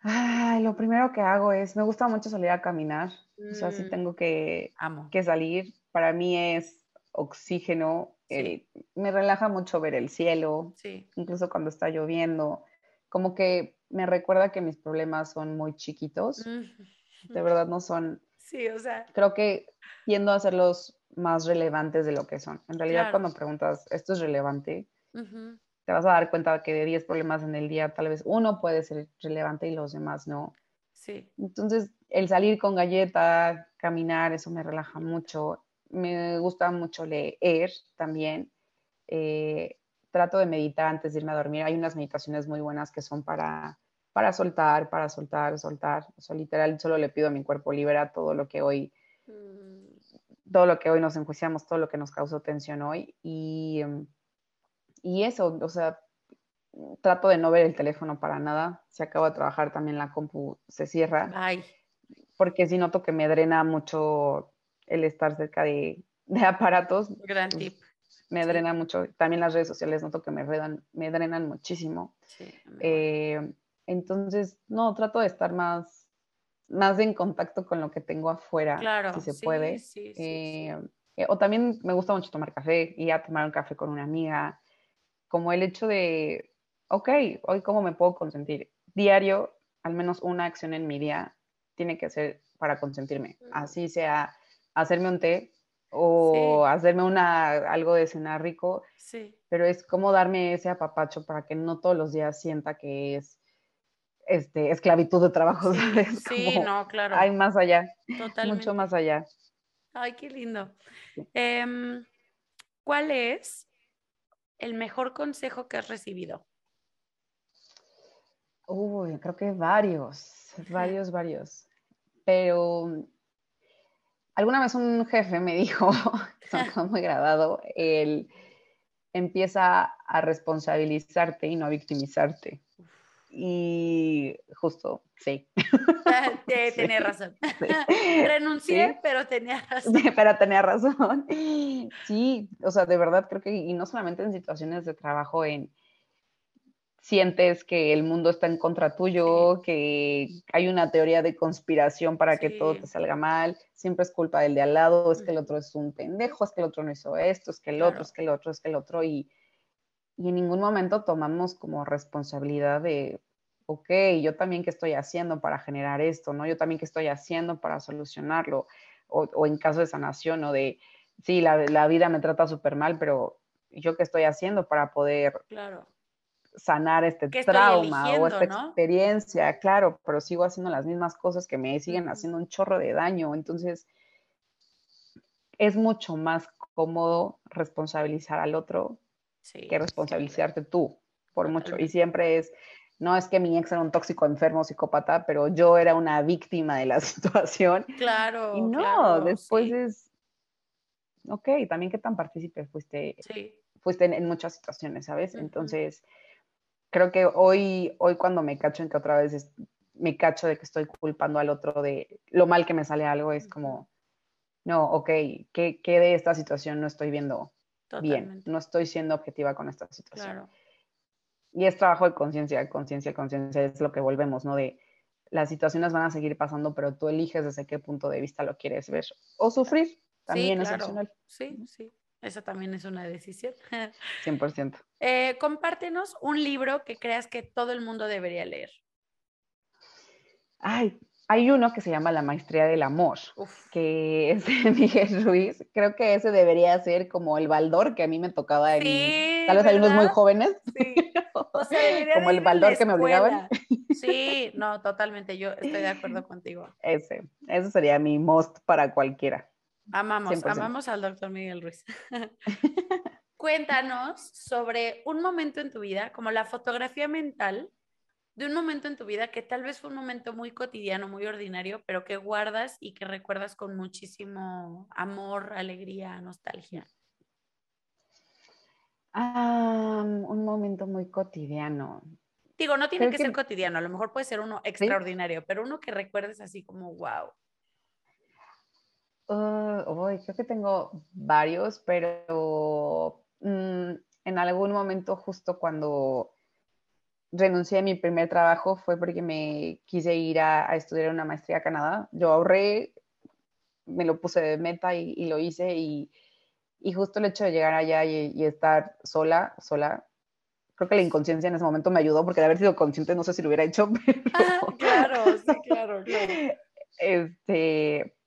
Ay, lo primero que hago es, me gusta mucho salir a caminar. O sea, si Mm, tengo que, amo. que salir, para mí es oxígeno. El- me relaja mucho ver el cielo, Sí. incluso cuando está lloviendo, como que me recuerda que mis problemas son muy chiquitos, Mm, de verdad no son, Sí, o sea, creo que tiendo a hacerlos más relevantes de lo que son. En realidad Claro. cuando preguntas, ¿esto es relevante? ujú, Te vas a dar cuenta que de 10 problemas en el día, tal vez uno puede ser relevante y los demás no. sí. Entonces, el salir con galleta, caminar, eso me relaja mucho. Me gusta mucho leer también. Eh, trato de meditar antes de irme a dormir. Hay unas meditaciones muy buenas que son para, para soltar, para soltar, soltar. O sea, literal, solo le pido a mi cuerpo, libera todo lo que hoy, Mm, todo lo que hoy nos enjuiciamos, todo lo que nos causó tensión hoy. Y, em, y eso, o sea, trato de no ver el teléfono para nada. Si acabo de trabajar, también la compu se cierra Ay, porque sí noto que me drena mucho el estar cerca de, de aparatos, gran pues, tip. me Sí. drena mucho. También las redes sociales noto que me, redan, me drenan muchísimo. Sí. Eh, entonces, no, trato de estar más, más en contacto con lo que tengo afuera, claro, si se sí, puede. sí, sí, sí. Eh, eh, o también me gusta mucho tomar café, ir a tomar un café con una amiga, como el hecho de, ok, hoy cómo me puedo consentir. Diario, al menos una acción en mi día tiene que ser para consentirme. Así sea hacerme un té o Sí. hacerme una, algo de cenar rico, Sí, pero es como darme ese apapacho para que no todos los días sienta que es este, esclavitud de trabajo, sí, ¿sabes? sí, Como no, claro, hay más allá, totalmente. mucho más allá. Ay, qué lindo. Sí. Em, ¿Cuál es el mejor consejo que has recibido? Uy, creo que varios, varios, varios. Pero alguna vez un jefe me dijo, que quedó muy grabado, el empieza a responsabilizarte y no a victimizarte. Y justo, sí. Te- Sí. Tenía razón. sí. Renuncié, Sí. pero tenía razón. Pero tenía razón. Sí, o sea, de verdad creo que, y no solamente en situaciones de trabajo, en sientes que el mundo está en contra tuyo, que hay una teoría de conspiración para que todo te salga mal, siempre es culpa del de al lado, es que el otro es un pendejo, es que el otro no hizo esto, es que el Claro. otro, es que el otro, es que el otro, y, y en ningún momento tomamos como responsabilidad de, ok, yo también qué estoy haciendo para generar esto, ¿no? Yo también qué estoy haciendo para solucionarlo, o, o en caso de sanación, o de, sí, la, la vida me trata súper mal, pero yo qué estoy haciendo para poder Claro. Sanar este ¿Qué estoy trauma o esta no? experiencia, claro, pero sigo haciendo las mismas cosas que me siguen haciendo un chorro de daño, entonces es mucho más cómodo responsabilizar al otro Sí. que responsabilizarte tú, por mucho. Y siempre es, no es que mi ex era un tóxico enfermo, psicópata, pero yo era una víctima de la situación. Claro. Y no, claro, después sí, es, ok, también qué tan partícipe fuiste Sí. fuiste en, en muchas situaciones, ¿sabes? Ujú. Entonces, creo que hoy, hoy cuando me cacho en que otra vez es- me cacho de que estoy culpando al otro de lo mal que me sale algo, es como, no, ok, ¿qué, qué de esta situación no estoy viendo bien? No estoy siendo objetiva con esta situación. Claro. Y es trabajo de conciencia, conciencia, conciencia, es lo que volvemos, ¿no? De las situaciones van a seguir pasando, pero tú eliges desde qué punto de vista lo quieres ver. O sufrir, también es opcional. Sí, sí, esa también es una decisión. 100%. Eh, compártenos un libro que creas que todo el mundo debería leer. Ay, hay uno que se llama La Maestría del Amor, que es de Miguel Ruiz. Creo que ese debería ser como el baldor que a mí me tocaba en... tal vez hay unos muy jóvenes. Sí. como el baldor que me obligaban. Sí, no, totalmente. Yo estoy de acuerdo contigo. Ese, ese sería mi most para cualquiera. Amamos, amamos al doctor Miguel Ruiz. Cuéntanos sobre un momento en tu vida, como la fotografía mental de un momento en tu vida que tal vez fue un momento muy cotidiano, muy ordinario, pero que guardas y que recuerdas con muchísimo amor, alegría, nostalgia. un momento muy cotidiano. Digo, no tiene que, ser cotidiano, a lo mejor puede ser uno extraordinario, pero uno que recuerdes así como, wow. Uh, creo que tengo varios, pero mm, en algún momento justo cuando renuncié a mi primer trabajo fue porque me quise ir a, estudiar una maestría a Canadá. Yo ahorré, me lo puse de meta y, lo hice y, justo el hecho de llegar allá y, estar sola, sola, creo que la inconsciencia en ese momento me ayudó porque de haber sido consciente no sé si lo hubiera hecho. claro, sí, claro, claro. Este,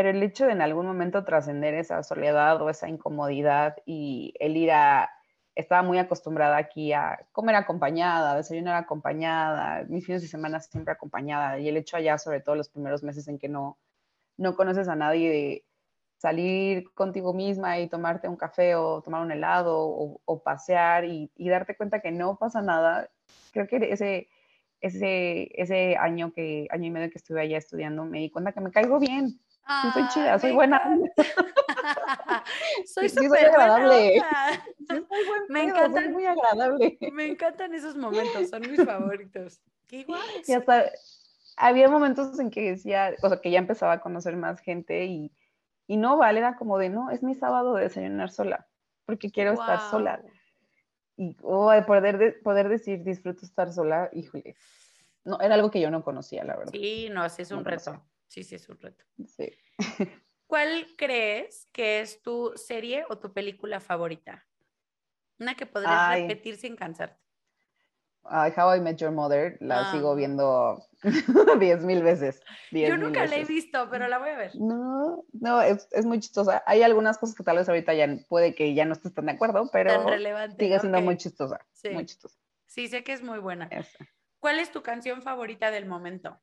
pero el hecho de en algún momento trascender esa soledad o esa incomodidad y el ir a... Estaba muy acostumbrada aquí a comer acompañada, desayunar acompañada, mis fines de semana siempre acompañada y el hecho allá, sobre todo los primeros meses en que no, no conoces a nadie, de salir contigo misma y tomarte un café o tomar un helado o, pasear y, y, darte cuenta que no pasa nada. Creo que ese, ese, ese año, que, año y medio que estuve allá estudiando me di cuenta que me caigo bien, soy chida, soy buena. soy súper agradable. me encanta, muy agradable. Me encantan esos momentos, son mis favoritos. Qué Y hasta había momentos en que decía, o sea, que ya empezaba a conocer más gente y, y no, vale, era como de, no, es mi sábado de desayunar sola, porque quiero estar sola. Y oh, poder, poder decir, disfruto estar sola, híjole. No, era algo que yo no conocía, la verdad. Sí, no, así es un reto. Sí, sí, es un reto. Sí. ¿Cuál crees que es tu serie o tu película favorita? Una que podrías repetir sin cansarte. How I Met Your Mother, la sigo ah. viendo diez mil veces. Yo nunca la he visto, pero la voy a ver. No, no, es, es, muy chistosa. Hay algunas cosas que tal vez ahorita ya puede que ya no estés tan de acuerdo, pero sigue siendo muy chistosa. Sí. Muy chistosa. Sí, sé que es muy buena. ¿Cuál es tu canción favorita del momento?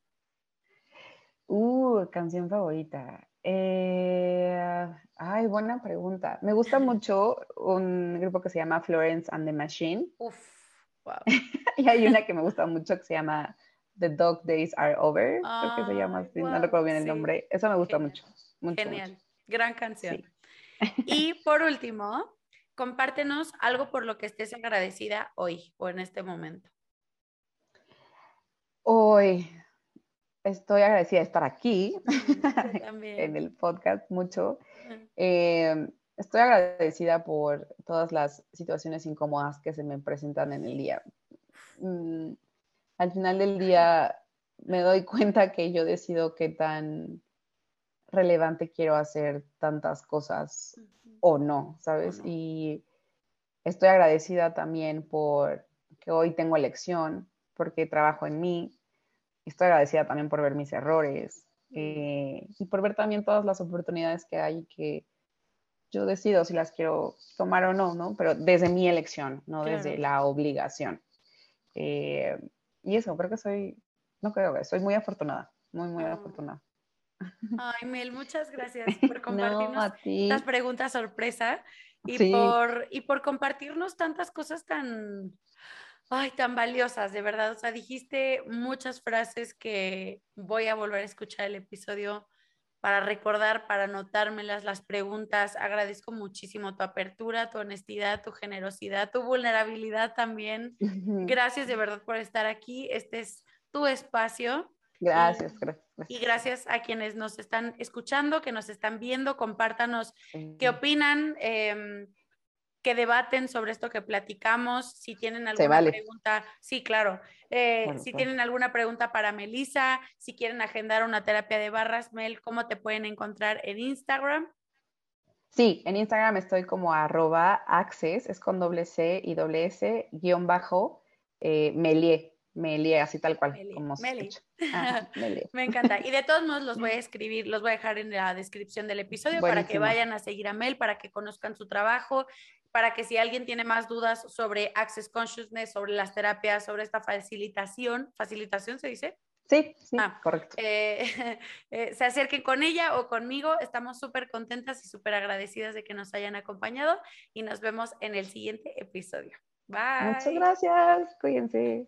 Uh, canción favorita. Eh, ay, buena pregunta. Me gusta mucho un grupo que se llama Florence and the Machine. Uf, wow. y hay una que me gusta mucho que se llama The Dog Days Are Over. Creo que se llama así, no recuerdo bien el nombre. Esa me gusta mucho, Genial, gran canción. Y por último, compártenos algo por lo que estés agradecida hoy o en este momento. Hoy, estoy agradecida de estar aquí en el podcast mucho. Eh, estoy agradecida por todas las situaciones incómodas que se me presentan en el día. Mm, al final del día me doy cuenta que yo decido qué tan relevante quiero hacer tantas cosas o no, ¿sabes? Y estoy agradecida también por que hoy tengo elección, porque trabajo en mí, estoy agradecida también por ver mis errores eh, y por ver también todas las oportunidades que hay que yo decido si las quiero tomar o no, ¿no? Pero desde mi elección, no desde la obligación. Eh, y eso, creo que soy, no creo que soy muy afortunada, muy, muy afortunada. Ay, Mel, muchas gracias por compartirnos las preguntas sorpresa y, por, y por compartirnos tantas cosas tan, ay, tan valiosas, de verdad. O sea, dijiste muchas frases que voy a volver a escuchar el episodio para recordar, para anotármelas, las preguntas. Agradezco muchísimo tu apertura, tu honestidad, tu generosidad, tu vulnerabilidad también. Gracias de verdad por estar aquí. Este es tu espacio. Gracias, gracias, Y gracias a quienes nos están escuchando, que nos están viendo, compártanos qué opinan, em, que debaten sobre esto que platicamos, si tienen alguna pregunta, sí, claro, eh, si tienen alguna pregunta para Melissa, si quieren agendar una terapia de barras, Mel, ¿cómo te pueden encontrar en Instagram? Sí, en Instagram estoy como arroba access, es con doble C y doble S, guion bajo, eh, Melie, Melie, así tal cual. Como Me encanta. Y de todos modos los voy a escribir, los voy a dejar en la descripción del episodio para que vayan a seguir a Mel, para que conozcan su trabajo, para que si alguien tiene más dudas sobre Access Consciousness, sobre las terapias, sobre esta facilitación, facilitación se dice, Sí, sí, ah, correcto. Eh, eh, se acerquen con ella o conmigo. Estamos súper contentas y súper agradecidas de que nos hayan acompañado y nos vemos en el siguiente episodio. Bye. Muchas gracias. Cuídense.